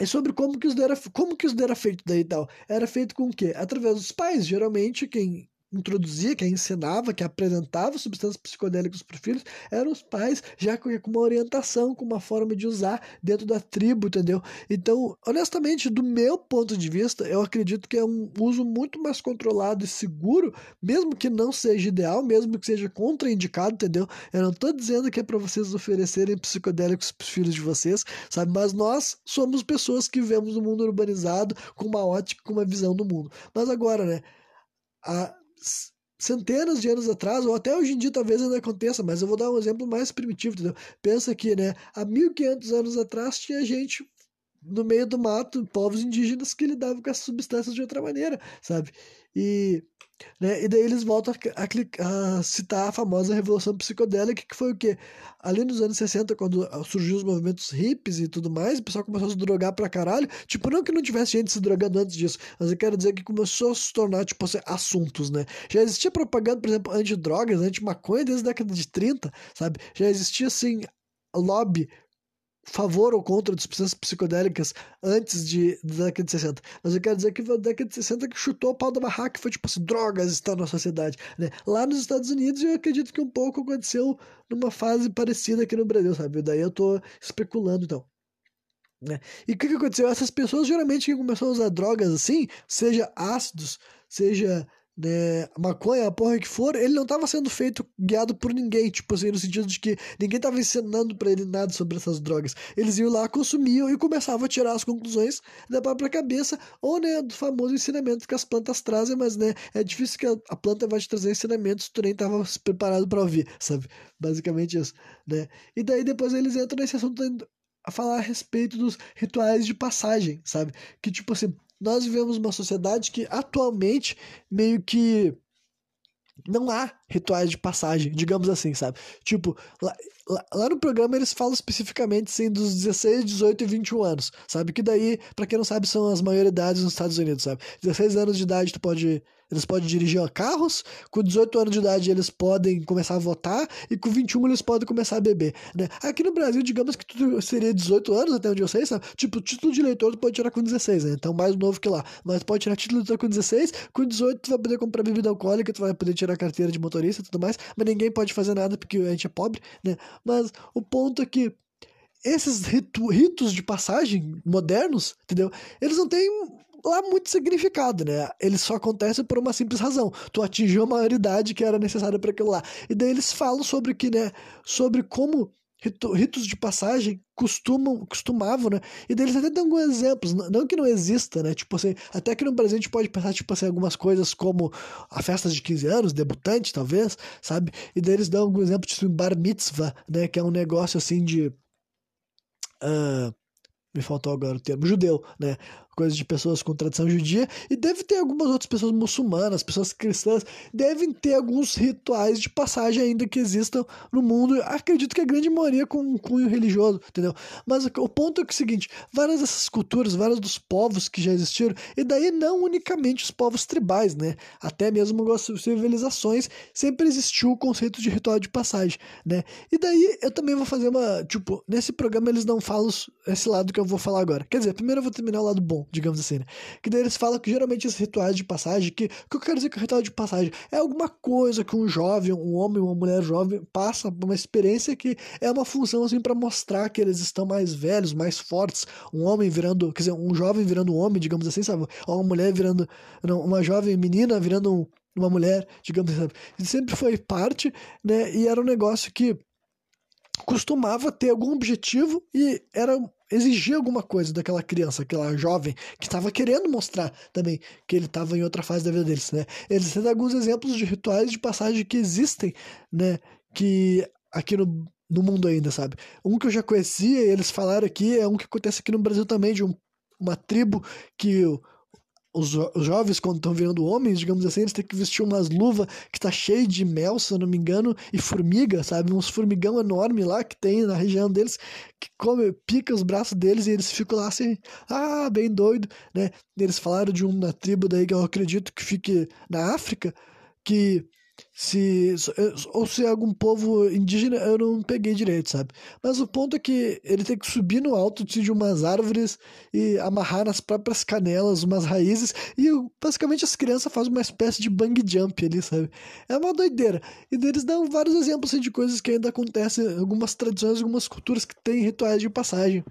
A: e sobre como que isso era, como que isso era feito daí e tal. Era feito com o quê? Através dos pais. Geralmente, quem introduzia, que ensinava, que apresentava substâncias psicodélicas para os filhos, eram os pais, já com uma orientação, com uma forma de usar dentro da tribo, entendeu? Então, honestamente, do meu ponto de vista, eu acredito que é um uso muito mais controlado e seguro, mesmo que não seja ideal, mesmo que seja contraindicado, entendeu? Eu não estou dizendo que é para vocês oferecerem psicodélicos para os filhos de vocês, sabe? Mas nós somos pessoas que vivemos no mundo urbanizado, com uma ótica, com uma visão do mundo. Mas agora, né? A, centenas de anos atrás, ou até hoje em dia talvez ainda aconteça, mas eu vou dar um exemplo mais primitivo, entendeu? Pensa que, né, há 1500 anos atrás tinha gente no meio do mato, povos indígenas que lidavam com essas substâncias de outra maneira, sabe? E, né, e daí eles voltam a, a, a, citar a famosa revolução psicodélica, que foi o quê? Ali nos anos 60, quando surgiu os movimentos hippies e tudo mais, o pessoal começou a se drogar pra caralho. Tipo, não que não tivesse gente se drogando antes disso, mas eu quero dizer que começou a se tornar, tipo, assim, assuntos, né? Já existia propaganda, por exemplo, anti-drogas, anti-maconha desde a década de 30, sabe? Já existia, assim, lobby favor ou contra de substâncias psicodélicas antes de, da década de 60. Mas eu quero dizer que foi a década de 60 que chutou o pau da barraca, foi tipo assim, drogas estão na sociedade. Né? Lá nos Estados Unidos eu acredito que um pouco aconteceu numa fase parecida aqui no Brasil, sabe? Daí eu tô especulando então. Né? E o que, que aconteceu? Essas pessoas geralmente que começaram a usar drogas assim, seja ácidos, seja né, maconha, a porra que for, ele não estava sendo feito guiado por ninguém, tipo assim, no sentido de que ninguém estava ensinando para ele nada sobre essas drogas. Eles iam lá, consumiam e começavam a tirar as conclusões da própria cabeça, ou né, do famoso ensinamento que as plantas trazem, mas né, é difícil que a planta vai te trazer ensinamentos tu nem estava preparado para ouvir, sabe? Basicamente isso, né? E daí depois eles entram nesse assunto a falar a respeito dos rituais de passagem, sabe? Que tipo assim, nós vivemos uma sociedade que atualmente meio que não há rituais de passagem, digamos assim, sabe? Tipo, lá, lá, lá, no programa eles falam especificamente assim, dos 16, 18 e 21 anos, sabe? Que daí, para quem não sabe, são as maioridades nos Estados Unidos, sabe? 16 anos de idade tu pode eles podem dirigir carros, com 18 anos de idade eles podem começar a votar e com 21 eles podem começar a beber, né? Aqui no Brasil, digamos que tu seria 18 anos, até onde eu sei, sabe? Tipo, título de eleitor tu pode tirar com 16, né? Então mais novo que lá. Mas pode tirar título de eleitor com 16, com 18 tu vai poder comprar bebida alcoólica, tu vai poder tirar carteira de motorista e tudo mais, mas ninguém pode fazer nada porque a gente é pobre, né? Mas o ponto é que esses ritos de passagem modernos, entendeu? Eles não têm lá muito significado, né? Ele só acontece por uma simples razão. Tu atingiu a maioridade que era necessária para aquilo lá. E daí eles falam sobre que, né? Sobre como ritos de passagem costumam, costumavam, né? E daí eles até dão alguns exemplos, não que não exista, né? Tipo assim, até que no Brasil a gente pode pensar, tipo assim, algumas coisas como a festa de 15 anos, debutante, talvez, sabe? E daí eles dão algum exemplo, tipo, bar mitzvah, né? Que é um negócio assim de. Uh, me faltou agora o termo, judeu, né? Coisa de pessoas com tradição judia, e deve ter algumas outras pessoas muçulmanas, pessoas cristãs, devem ter alguns rituais de passagem ainda que existam no mundo. Acredito que a grande maioria com um cunho religioso, entendeu? Mas o ponto é, é o seguinte: várias dessas culturas, vários dos povos que já existiram, e daí não unicamente os povos tribais, né? Até mesmo as civilizações, sempre existiu o conceito de ritual de passagem, né? E daí eu também vou fazer uma. Tipo, nesse programa eles não falam esse lado que eu vou falar agora. Quer dizer, primeiro eu vou terminar o lado bom digamos assim, né? Que daí eles falam que geralmente esses rituais de passagem, que o que eu quero dizer com ritual de passagem é alguma coisa que um jovem, um homem, uma mulher jovem passa uma experiência que é uma função assim para mostrar que eles estão mais velhos, mais fortes, um homem virando, quer dizer, um jovem virando um homem, digamos assim, sabe? Ou uma mulher virando, não, uma jovem menina virando um, uma mulher, digamos assim, sempre foi parte, né? E era um negócio que costumava ter algum objetivo e era exigia alguma coisa daquela criança, aquela jovem que estava querendo mostrar também que ele estava em outra fase da vida deles, né? Eles têm alguns exemplos de rituais de passagem que existem, né? Que aqui no, no mundo ainda, sabe? Um que eu já conhecia e eles falaram aqui é um que acontece aqui no Brasil também, de um, uma tribo que os, jo os jovens, quando estão virando homens, digamos assim, eles têm que vestir umas luvas que tá cheio de mel, se eu não me engano, e formiga, sabe? Uns formigão enorme lá que tem na região deles, que come, pica os braços deles e eles ficam lá assim, ah, bem doido, né? Eles falaram de uma tribo daí que eu acredito que fique na África, que se ou se algum povo indígena, eu não peguei direito, sabe? Mas o ponto é que ele tem que subir no alto de umas árvores e amarrar nas próprias canelas umas raízes e basicamente as crianças fazem uma espécie de bang jump ali, sabe? É uma doideira. E eles dão vários exemplos assim, de coisas que ainda acontecem, algumas tradições, algumas culturas que têm rituais de passagem.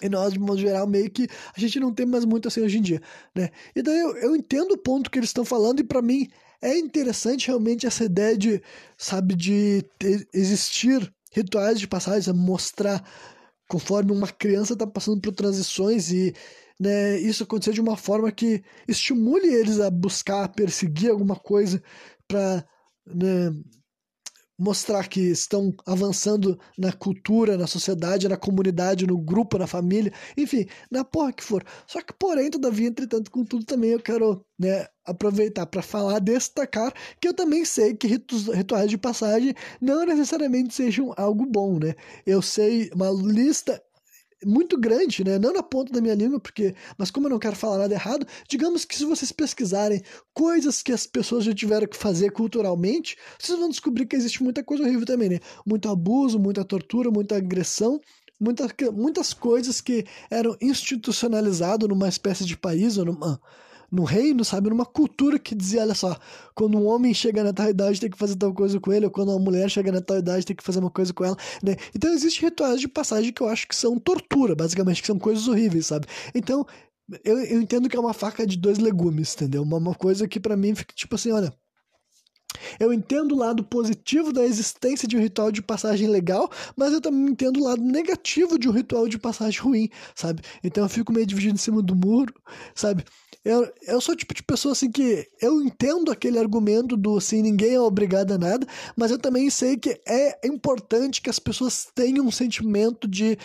A: E nós, de modo geral, meio que a gente não tem mais muito assim hoje em dia, né? E daí eu, eu entendo o ponto que eles estão falando e para mim é interessante realmente essa ideia de, sabe, de ter, existir rituais de passagem, mostrar conforme uma criança está passando por transições e né, isso acontecer de uma forma que estimule eles a buscar, a perseguir alguma coisa para né, mostrar que estão avançando na cultura, na sociedade, na comunidade, no grupo, na família, enfim, na porra que for. Só que, porém, todavia, entretanto, com tudo também eu quero né, aproveitar para falar, destacar que eu também sei que ritos, rituais de passagem não necessariamente sejam algo bom, né? Eu sei uma lista muito grande, né? Não na ponta da minha língua, porque, mas como eu não quero falar nada errado, digamos que se vocês pesquisarem coisas que as pessoas já tiveram que fazer culturalmente, vocês vão descobrir que existe muita coisa horrível também, né? Muito abuso, muita tortura, muita agressão, muita, muitas coisas que eram institucionalizadas numa espécie de país ou numa no reino, sabe? Numa cultura que dizia, olha só, quando um homem chega na tal idade tem que fazer tal coisa com ele, ou quando uma mulher chega na tal idade tem que fazer uma coisa com ela, né? Então existem rituais de passagem que eu acho que são tortura, basicamente, que são coisas horríveis, sabe? Então, eu, eu entendo que é uma faca de dois legumes, entendeu? Uma, uma coisa que para mim fica tipo assim, olha... Eu entendo o lado positivo da existência de um ritual de passagem legal, mas eu também entendo o lado negativo de um ritual de passagem ruim, sabe? Então eu fico meio dividido em cima do muro, sabe? Eu, eu sou o tipo de pessoa assim que eu entendo aquele argumento do assim, ninguém é obrigado a nada, mas eu também sei que é importante que as pessoas tenham um sentimento de,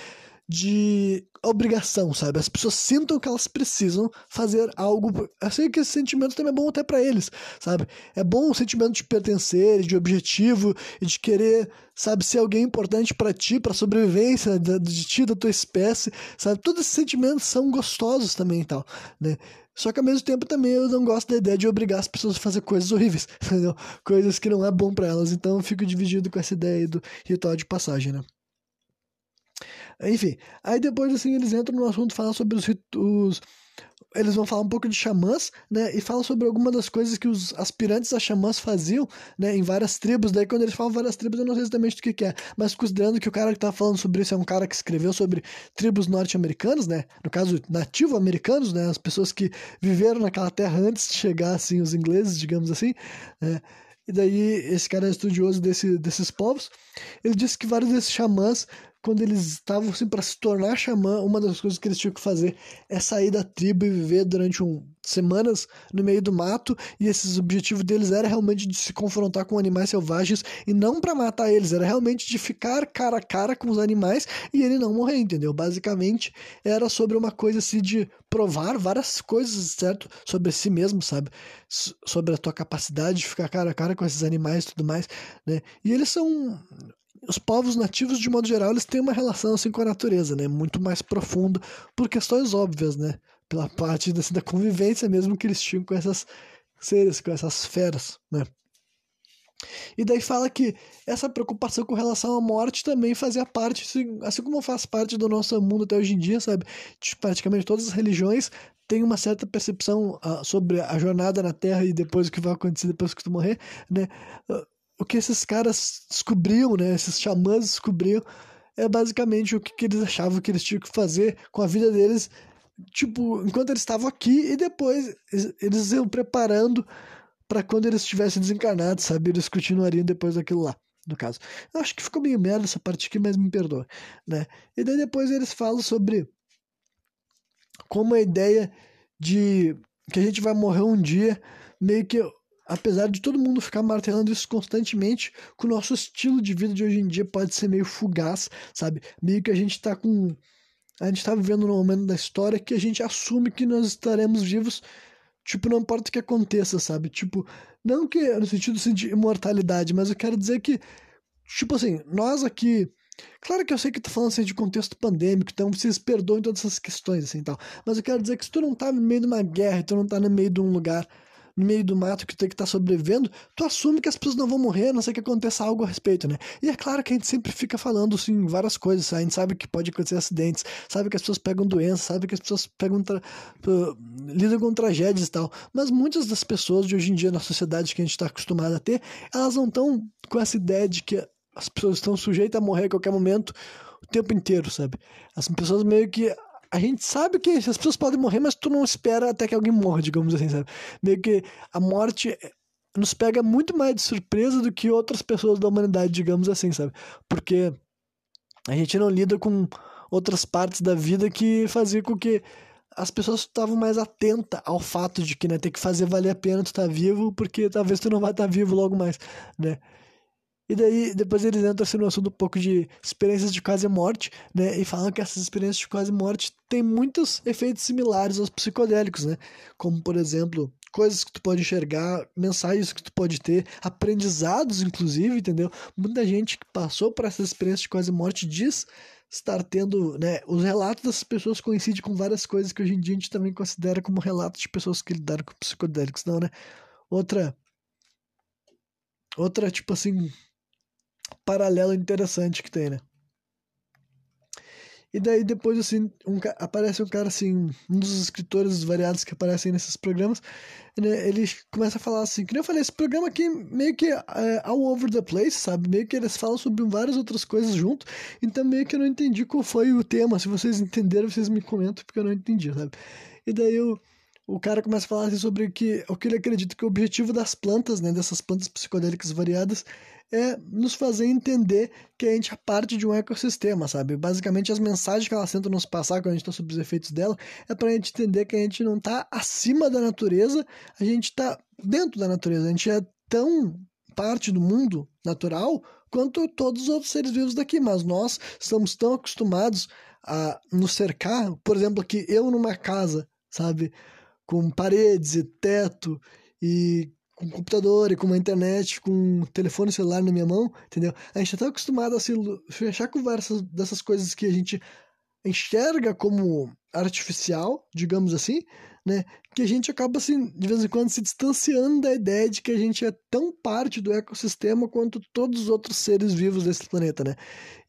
A: de obrigação, sabe? As pessoas sintam que elas precisam fazer algo. Eu sei que esse sentimento também é bom até para eles, sabe? É bom o sentimento de pertencer, de objetivo e de querer, sabe, ser alguém importante para ti, para sobrevivência de ti, da tua espécie, sabe? Todos esses sentimentos são gostosos também e tal, né? Só que ao mesmo tempo também eu não gosto da ideia de obrigar as pessoas a fazer coisas horríveis, entendeu? Coisas que não é bom para elas. Então eu fico dividido com essa ideia do ritual de passagem, né? Enfim, aí depois assim eles entram no assunto falar sobre os, os eles vão falar um pouco de xamãs, né? E falam sobre algumas das coisas que os aspirantes a xamãs faziam, né? Em várias tribos. Daí, quando eles falam várias tribos, eu não sei exatamente do que, que é. Mas considerando que o cara que tá falando sobre isso é um cara que escreveu sobre tribos norte-americanas, né? No caso, nativo-americanos, né? As pessoas que viveram naquela terra antes de chegar, assim, os ingleses, digamos assim, né? E daí, esse cara é estudioso desse, desses povos. Ele disse que vários desses xamãs quando eles estavam assim para se tornar xamã, uma das coisas que eles tinham que fazer é sair da tribo e viver durante um, semanas no meio do mato, e esses objetivos deles era realmente de se confrontar com animais selvagens e não para matar eles, era realmente de ficar cara a cara com os animais e ele não morrer, entendeu? Basicamente era sobre uma coisa assim de provar várias coisas, certo? Sobre si mesmo, sabe? Sobre a tua capacidade de ficar cara a cara com esses animais e tudo mais, né? E eles são os povos nativos, de modo geral, eles têm uma relação assim com a natureza, né? Muito mais profunda, por questões óbvias, né? Pela parte assim, da convivência mesmo que eles tinham com essas seres, com essas feras, né? E daí fala que essa preocupação com relação à morte também fazia parte, assim, assim como faz parte do nosso mundo até hoje em dia, sabe? De praticamente todas as religiões têm uma certa percepção uh, sobre a jornada na Terra e depois o que vai acontecer depois que tu morrer, né? Uh, o que esses caras descobriam, né? Esses xamãs descobriam é basicamente o que, que eles achavam que eles tinham que fazer com a vida deles, tipo, enquanto eles estavam aqui e depois eles iam preparando para quando eles estivessem desencarnados, sabe? Eles continuariam depois daquilo lá, no caso. Eu acho que ficou meio merda essa parte aqui, mas me perdoa, né? E daí depois eles falam sobre como a ideia de que a gente vai morrer um dia, meio que apesar de todo mundo ficar martelando isso constantemente, que o nosso estilo de vida de hoje em dia pode ser meio fugaz, sabe? Meio que a gente tá com a gente tá vivendo num momento da história que a gente assume que nós estaremos vivos Tipo, não importa o que aconteça, sabe? Tipo, não que no sentido assim, de imortalidade, mas eu quero dizer que, tipo assim, nós aqui. Claro que eu sei que tu falando assim de contexto pandêmico, então vocês perdoem todas essas questões, assim tal. Mas eu quero dizer que se tu não tá no meio de uma guerra, tu não tá no meio de um lugar no meio do mato que tu tem que estar tá sobrevivendo, tu assume que as pessoas não vão morrer, a não ser que aconteça algo a respeito, né? E é claro que a gente sempre fica falando, assim, várias coisas, a gente sabe que pode acontecer acidentes, sabe que as pessoas pegam doenças, sabe que as pessoas pegam uh, lidam com tragédias e tal, mas muitas das pessoas de hoje em dia na sociedade que a gente está acostumado a ter, elas não estão com essa ideia de que as pessoas estão sujeitas a morrer a qualquer momento o tempo inteiro, sabe? As pessoas meio que a gente sabe que as pessoas podem morrer, mas tu não espera até que alguém morra, digamos assim, sabe? Meio que a morte eh, nos pega muito mais de surpresa do que outras pessoas da humanidade, digamos assim, sabe? Porque a gente não lida com outras partes da vida que fazia com que as pessoas estavam mais atentas ao fato de que né, tem que fazer valer a pena tu estar tá vivo, porque talvez tu não vai estar tá vivo logo mais, né? E daí, depois eles entram assim, no assunto um pouco de experiências de quase morte, né? E falam que essas experiências de quase morte têm muitos efeitos similares aos psicodélicos, né? Como, por exemplo, coisas que tu pode enxergar, mensagens que tu pode ter, aprendizados, inclusive, entendeu? Muita gente que passou por essas experiências de quase morte diz estar tendo, né? Os relatos dessas pessoas coincidem com várias coisas que hoje em dia a gente também considera como relatos de pessoas que lidaram com psicodélicos, não, né? Outra. Outra, tipo assim, paralelo interessante que tem, né? E daí depois, assim, um, aparece um cara, assim, um dos escritores variados que aparecem nesses programas, né, ele começa a falar assim, que nem eu falei, esse programa aqui meio que é all over the place, sabe? Meio que eles falam sobre várias outras coisas junto, então meio que eu não entendi qual foi o tema. Se vocês entenderam, vocês me comentam, porque eu não entendi, sabe? E daí eu, o cara começa a falar assim, sobre que, o que ele acredita que o objetivo das plantas, né, dessas plantas psicodélicas variadas, é nos fazer entender que a gente é parte de um ecossistema, sabe? Basicamente, as mensagens que elas tentam nos passar quando a gente está sob os efeitos dela é para a gente entender que a gente não está acima da natureza, a gente está dentro da natureza, a gente é tão parte do mundo natural quanto todos os outros seres vivos daqui, mas nós estamos tão acostumados a nos cercar, por exemplo, aqui eu numa casa, sabe, com paredes e teto e com computador e com uma internet, com um telefone celular na minha mão, entendeu? A gente tá acostumado a se fechar com várias dessas coisas que a gente enxerga como artificial, digamos assim, né? Que a gente acaba assim, de vez em quando se distanciando da ideia de que a gente é tão parte do ecossistema quanto todos os outros seres vivos desse planeta, né?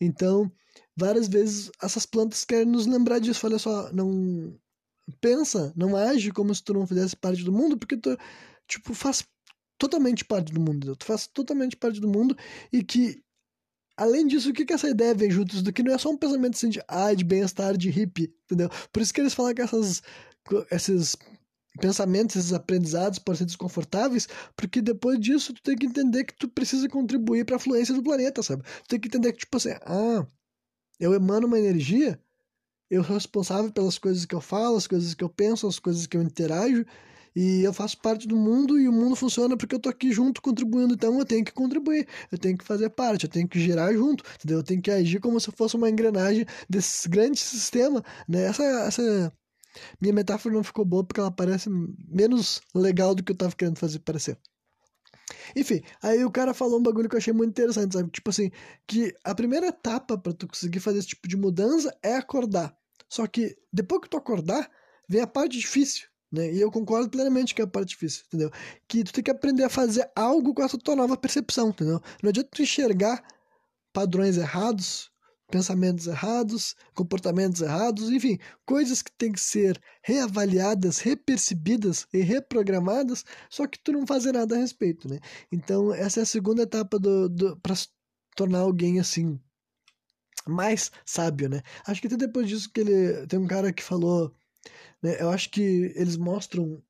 A: Então, várias vezes essas plantas querem nos lembrar disso, olha só, não pensa, não age como se tu não fizesse parte do mundo, porque tu tipo faz totalmente parte do mundo, tu faz totalmente parte do mundo e que Além disso, o que, que essa ideia vem juntos do que não é só um pensamento assim de, ah, de bem-estar, de hippie, entendeu? Por isso que eles falam que essas, esses pensamentos, esses aprendizados podem ser desconfortáveis, porque depois disso tu tem que entender que tu precisa contribuir para a fluência do planeta, sabe? Tu tem que entender que, tipo assim, ah, eu emano uma energia, eu sou responsável pelas coisas que eu falo, as coisas que eu penso, as coisas que eu interajo, e eu faço parte do mundo e o mundo funciona porque eu tô aqui junto contribuindo. Então eu tenho que contribuir, eu tenho que fazer parte, eu tenho que girar junto, entendeu? Eu tenho que agir como se fosse uma engrenagem desse grande sistema, né? Essa, essa minha metáfora não ficou boa porque ela parece menos legal do que eu tava querendo fazer parecer. Enfim, aí o cara falou um bagulho que eu achei muito interessante, sabe? Tipo assim, que a primeira etapa para tu conseguir fazer esse tipo de mudança é acordar. Só que depois que tu acordar, vem a parte difícil, Né? E eu concordo plenamente que é a parte difícil, entendeu? Que tu tem que aprender a fazer algo com essa tua nova percepção, entendeu? Não adianta tu enxergar padrões errados, pensamentos errados, comportamentos errados, enfim, coisas que têm que ser reavaliadas, repercebidas e reprogramadas, só que tu não fazer nada a respeito, né? Então, essa é a segunda etapa do, do para se tornar alguém assim mais sábio, né? Acho que até depois disso que ele tem um cara que falou? Eu acho que eles mostram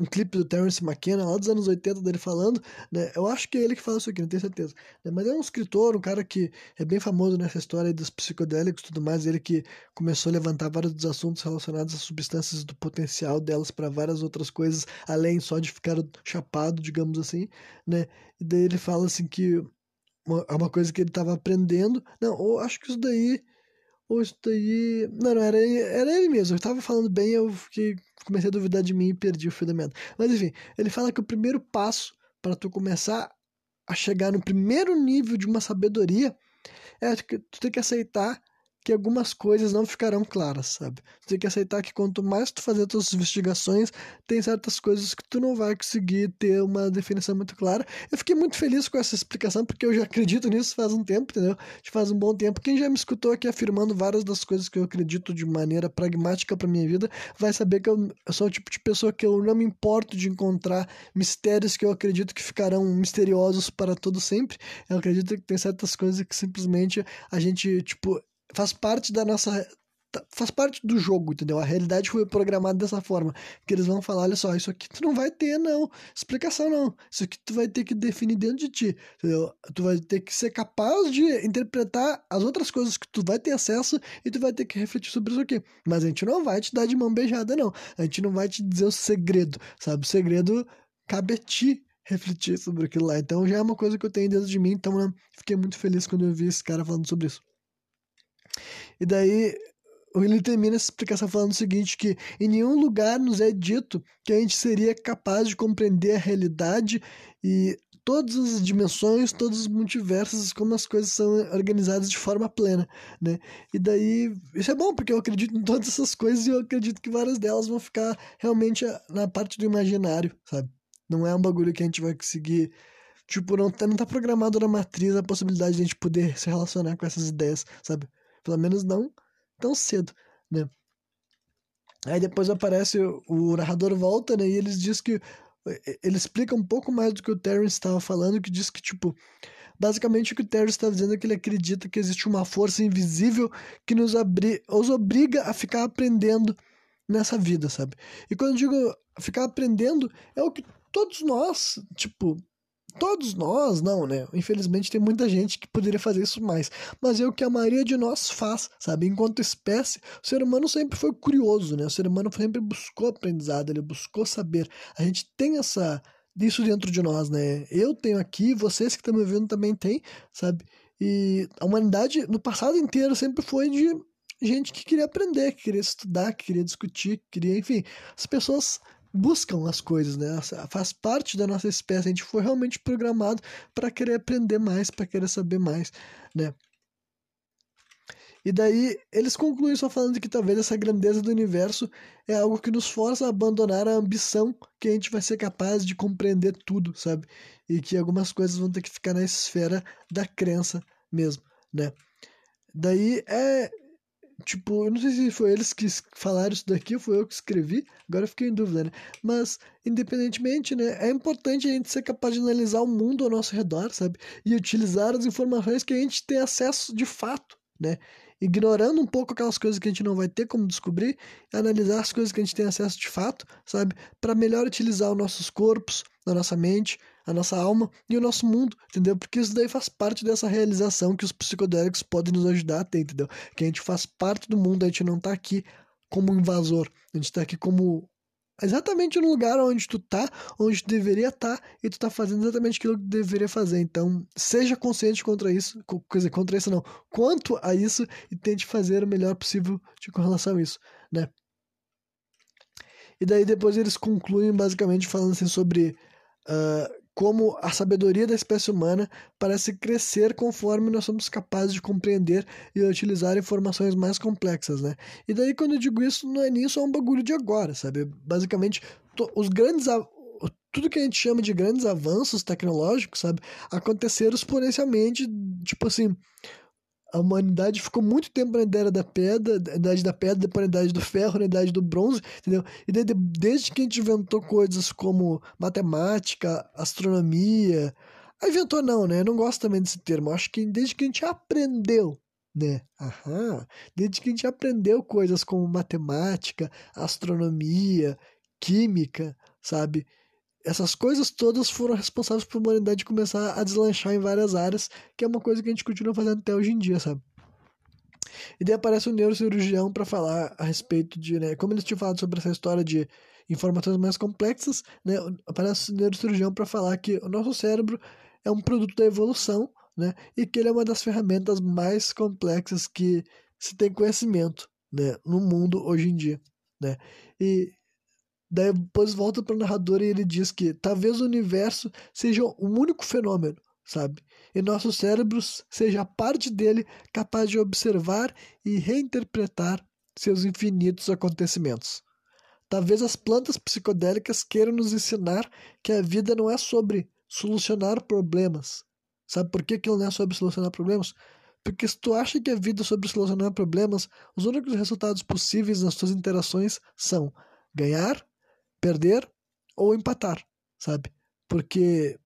A: um clipe do Terence McKenna lá dos anos 80 dele falando, né? Eu acho que é ele que fala isso aqui, não tenho certeza. Né? Mas é um escritor, um cara que é bem famoso nessa história dos psicodélicos e tudo mais, ele que começou a levantar vários dos assuntos relacionados às substâncias do potencial delas para várias outras coisas, além só de ficar chapado, digamos assim, né? E daí ele fala assim que uma, é uma coisa que ele estava aprendendo. Não, eu acho que isso daí isso daí. Não, não, era, era ele mesmo. Eu tava falando bem, eu fiquei, comecei a duvidar de mim e perdi o fio da. Mas enfim, ele fala que o primeiro passo para tu começar a chegar no primeiro nível de uma sabedoria é que tu tem que aceitar que algumas coisas não ficarão claras, sabe? Tu tem que aceitar que quanto mais tu fazer tuas investigações, tem certas coisas que tu não vai conseguir ter uma definição muito clara. Eu fiquei muito feliz com essa explicação, porque eu já acredito nisso faz um tempo, entendeu? Faz um bom tempo. Quem já me escutou aqui afirmando várias das coisas que eu acredito de maneira pragmática para minha vida, vai saber que eu sou o tipo de pessoa que eu não me importo de encontrar mistérios que eu acredito que ficarão misteriosos para todo sempre. Eu acredito que tem certas coisas que simplesmente a gente, tipo, faz parte da nossa faz parte do jogo, entendeu? A realidade foi programada dessa forma, que eles vão falar, olha só, isso aqui tu não vai ter não, explicação não, isso aqui tu vai ter que definir dentro de ti, entendeu? Tu vai ter que ser capaz de interpretar as outras coisas que tu vai ter acesso e tu vai ter que refletir sobre isso aqui, mas a gente não vai te dar de mão beijada não, a gente não vai te dizer o segredo, sabe? O segredo cabe a ti refletir sobre aquilo lá, então já é uma coisa que eu tenho dentro de mim, então né, fiquei muito feliz quando eu vi esse cara falando sobre isso. E daí ele termina essa explicação falando o seguinte, que em nenhum lugar nos é dito que a gente seria capaz de compreender a realidade e todas as dimensões, todos os multiversos, como as coisas são organizadas de forma plena, né? E daí, isso é bom, porque eu acredito em todas essas coisas e eu acredito que várias delas vão ficar realmente na parte do imaginário, sabe? Não é um bagulho que a gente vai conseguir... Tipo, não tá, não tá programado na matriz a possibilidade de a gente poder se relacionar com essas ideias, sabe? Pelo menos não tão cedo, né? Aí depois aparece o narrador volta, né? E eles diz que ele explica um pouco mais do que o Terence estava falando, que diz que tipo basicamente o que o Terence está dizendo é que ele acredita que existe uma força invisível que nos, abri nos obriga a ficar aprendendo nessa vida, sabe? E quando eu digo ficar aprendendo, é o que todos nós, tipo, Todos nós, não, né? Infelizmente tem muita gente que poderia fazer isso mais. Mas é o que a maioria de nós faz, sabe? Enquanto espécie, o ser humano sempre foi curioso, né? O ser humano sempre buscou aprendizado, ele buscou saber. A gente tem essa isso dentro de nós, né? Eu tenho aqui, vocês que estão me ouvindo também têm, sabe? E a humanidade no passado inteiro sempre foi de gente que queria aprender, que queria estudar, que queria discutir, que queria, enfim, as pessoas buscam as coisas, né? Faz parte da nossa espécie. A gente foi realmente programado para querer aprender mais, para querer saber mais, né? E daí eles concluem só falando que talvez essa grandeza do universo é algo que nos força a abandonar a ambição que a gente vai ser capaz de compreender tudo, sabe? E que algumas coisas vão ter que ficar na esfera da crença mesmo, né? Daí é Tipo, eu não sei se foi eles que falaram isso daqui ou foi eu que escrevi, agora eu fiquei em dúvida, né? Mas, independentemente, né? É importante a gente ser capaz de analisar o mundo ao nosso redor, sabe? E utilizar as informações que a gente tem acesso de fato, né? Ignorando um pouco aquelas coisas que a gente não vai ter como descobrir, analisar as coisas que a gente tem acesso de fato, sabe? Para melhor utilizar os nossos corpos, a nossa mente, a nossa alma e o nosso mundo, entendeu? Porque isso daí faz parte dessa realização que os psicodélicos podem nos ajudar a ter, entendeu? Que a gente faz parte do mundo, a gente não tá aqui como invasor, a gente tá aqui como exatamente no lugar onde tu tá, onde tu deveria estar, tá, e tu tá fazendo exatamente aquilo que deveria fazer. Então, seja consciente contra isso, dizer, contra isso não, quanto a isso, e tente fazer o melhor possível de, com relação a isso, né? E daí depois eles concluem basicamente falando assim sobre uh, como a sabedoria da espécie humana parece crescer conforme nós somos capazes de compreender e utilizar informações mais complexas, né? E daí, quando eu digo isso, não é nem só um bagulho de agora, sabe? Basicamente, os grandes tudo que a gente chama de grandes avanços tecnológicos, sabe, aconteceram exponencialmente, tipo assim, a humanidade ficou muito tempo na idade da pedra, na idade da pedra, depois na idade do ferro, na idade do bronze, entendeu? E desde, desde que a gente inventou coisas como matemática, astronomia, inventou não, né? Eu não gosto também desse termo. Eu acho que desde que a gente aprendeu, né? Aham. Desde que a gente aprendeu coisas como matemática, astronomia, química, sabe? Essas coisas todas foram responsáveis por a humanidade começar a deslanchar em várias áreas, que é uma coisa que a gente continua fazendo até hoje em dia, sabe? E daí aparece um neurocirurgião para falar a respeito de, né, como eles tinham falado sobre essa história de informações mais complexas, né, aparece um neurocirurgião para falar que o nosso cérebro é um produto da evolução, né, e que ele é uma das ferramentas mais complexas que se tem conhecimento, né, no mundo hoje em dia, né? E Daí depois volta para o narrador e ele diz que talvez o universo seja um único fenômeno, sabe? E nossos cérebros seja parte dele capaz de observar e reinterpretar seus infinitos acontecimentos. Talvez as plantas psicodélicas queiram nos ensinar que a vida não é sobre solucionar problemas. Sabe por que, que não é sobre solucionar problemas? Porque se tu acha que a vida é sobre solucionar problemas, os únicos resultados possíveis nas tuas interações são ganhar perder ou empatar, sabe? Porque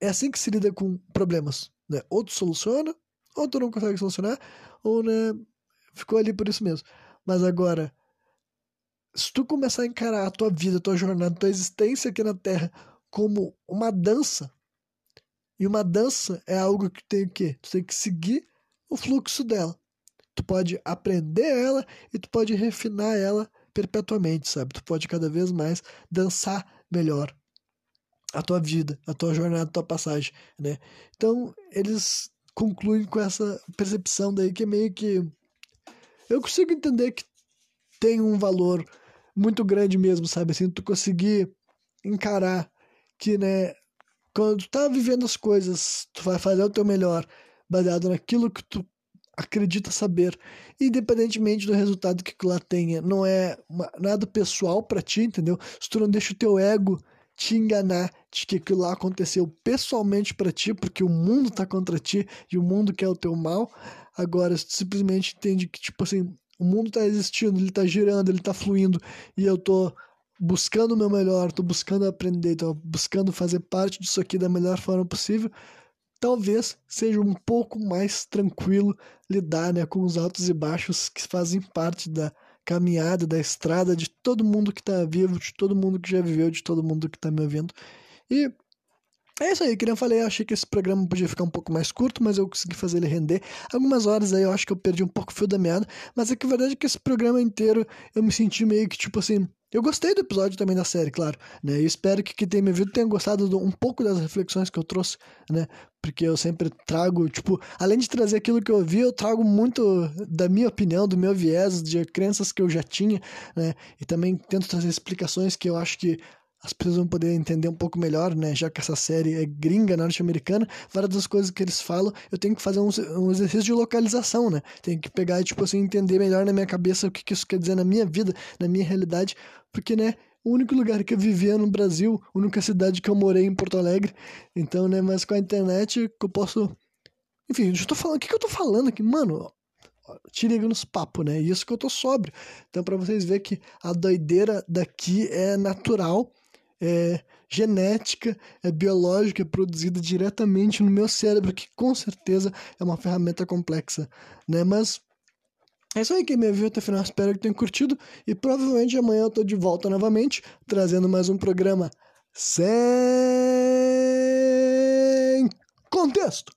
A: é assim que se lida com problemas, né? Ou tu soluciona, ou tu não consegue solucionar, ou né, ficou ali por isso mesmo. Mas agora, se tu começar a encarar a tua vida, a tua jornada, a tua existência aqui na Terra como uma dança, e uma dança é algo que tem o quê? Tu tem que seguir o fluxo dela. Tu pode aprender ela e tu pode refinar ela perpetuamente, sabe? Tu pode cada vez mais dançar melhor a tua vida, a tua jornada, a tua passagem, né? Então, eles concluem com essa percepção daí que é meio que eu consigo entender que tem um valor muito grande mesmo, sabe? Assim, tu conseguir encarar que, né, quando tu tá vivendo as coisas, tu vai fazer o teu melhor baseado naquilo que tu acredita saber, independentemente do resultado que lá tenha. Não é uma, nada pessoal para ti, entendeu? Se tu não deixa o teu ego te enganar de que aquilo lá aconteceu pessoalmente para ti, porque o mundo tá contra ti e o mundo quer o teu mal. Agora, tu simplesmente entende que, tipo assim, o mundo tá existindo, ele tá girando, ele tá fluindo e eu tô buscando o meu melhor, tô buscando aprender, tô buscando fazer parte disso aqui da melhor forma possível talvez seja um pouco mais tranquilo lidar né, com os altos e baixos que fazem parte da caminhada, da estrada de todo mundo que está vivo, de todo mundo que já viveu, de todo mundo que está me ouvindo. E é isso aí, que eu falei, eu achei que esse programa podia ficar um pouco mais curto, mas eu consegui fazer ele render. Algumas horas aí eu acho que eu perdi um pouco o fio da meada, mas é que a verdade é que esse programa inteiro eu me senti meio que tipo assim, eu gostei do episódio também da série, claro, né? Eu espero que quem tenha me ouvido tenha gostado do, um pouco das reflexões que eu trouxe, né? Porque eu sempre trago, tipo, além de trazer aquilo que eu vi, eu trago muito da minha opinião, do meu viés, de crenças que eu já tinha, né? E também tento trazer explicações que eu acho que as pessoas vão poder entender um pouco melhor, né? Já que essa série é gringa, norte-americana, várias das coisas que eles falam, eu tenho que fazer um, um, exercício de localização, né? Tenho que pegar e, tipo assim, entender melhor na minha cabeça o que, que isso quer dizer na minha vida, na minha realidade, porque, né? O único lugar que eu vivia no Brasil, a única cidade que eu morei em Porto Alegre. Então, né? Mas com a internet que eu posso. Enfim, eu tô falando. O que, que eu tô falando aqui? Mano, tirei nos papos, né? Isso que eu tô sóbrio. Então, para vocês verem que a doideira daqui é natural é genética, é biológica, é produzida diretamente no meu cérebro, que com certeza é uma ferramenta complexa, né? Mas é isso aí, quem me viu até o final, espero que tenham curtido e provavelmente amanhã eu tô de volta novamente, trazendo mais um programa sem contexto.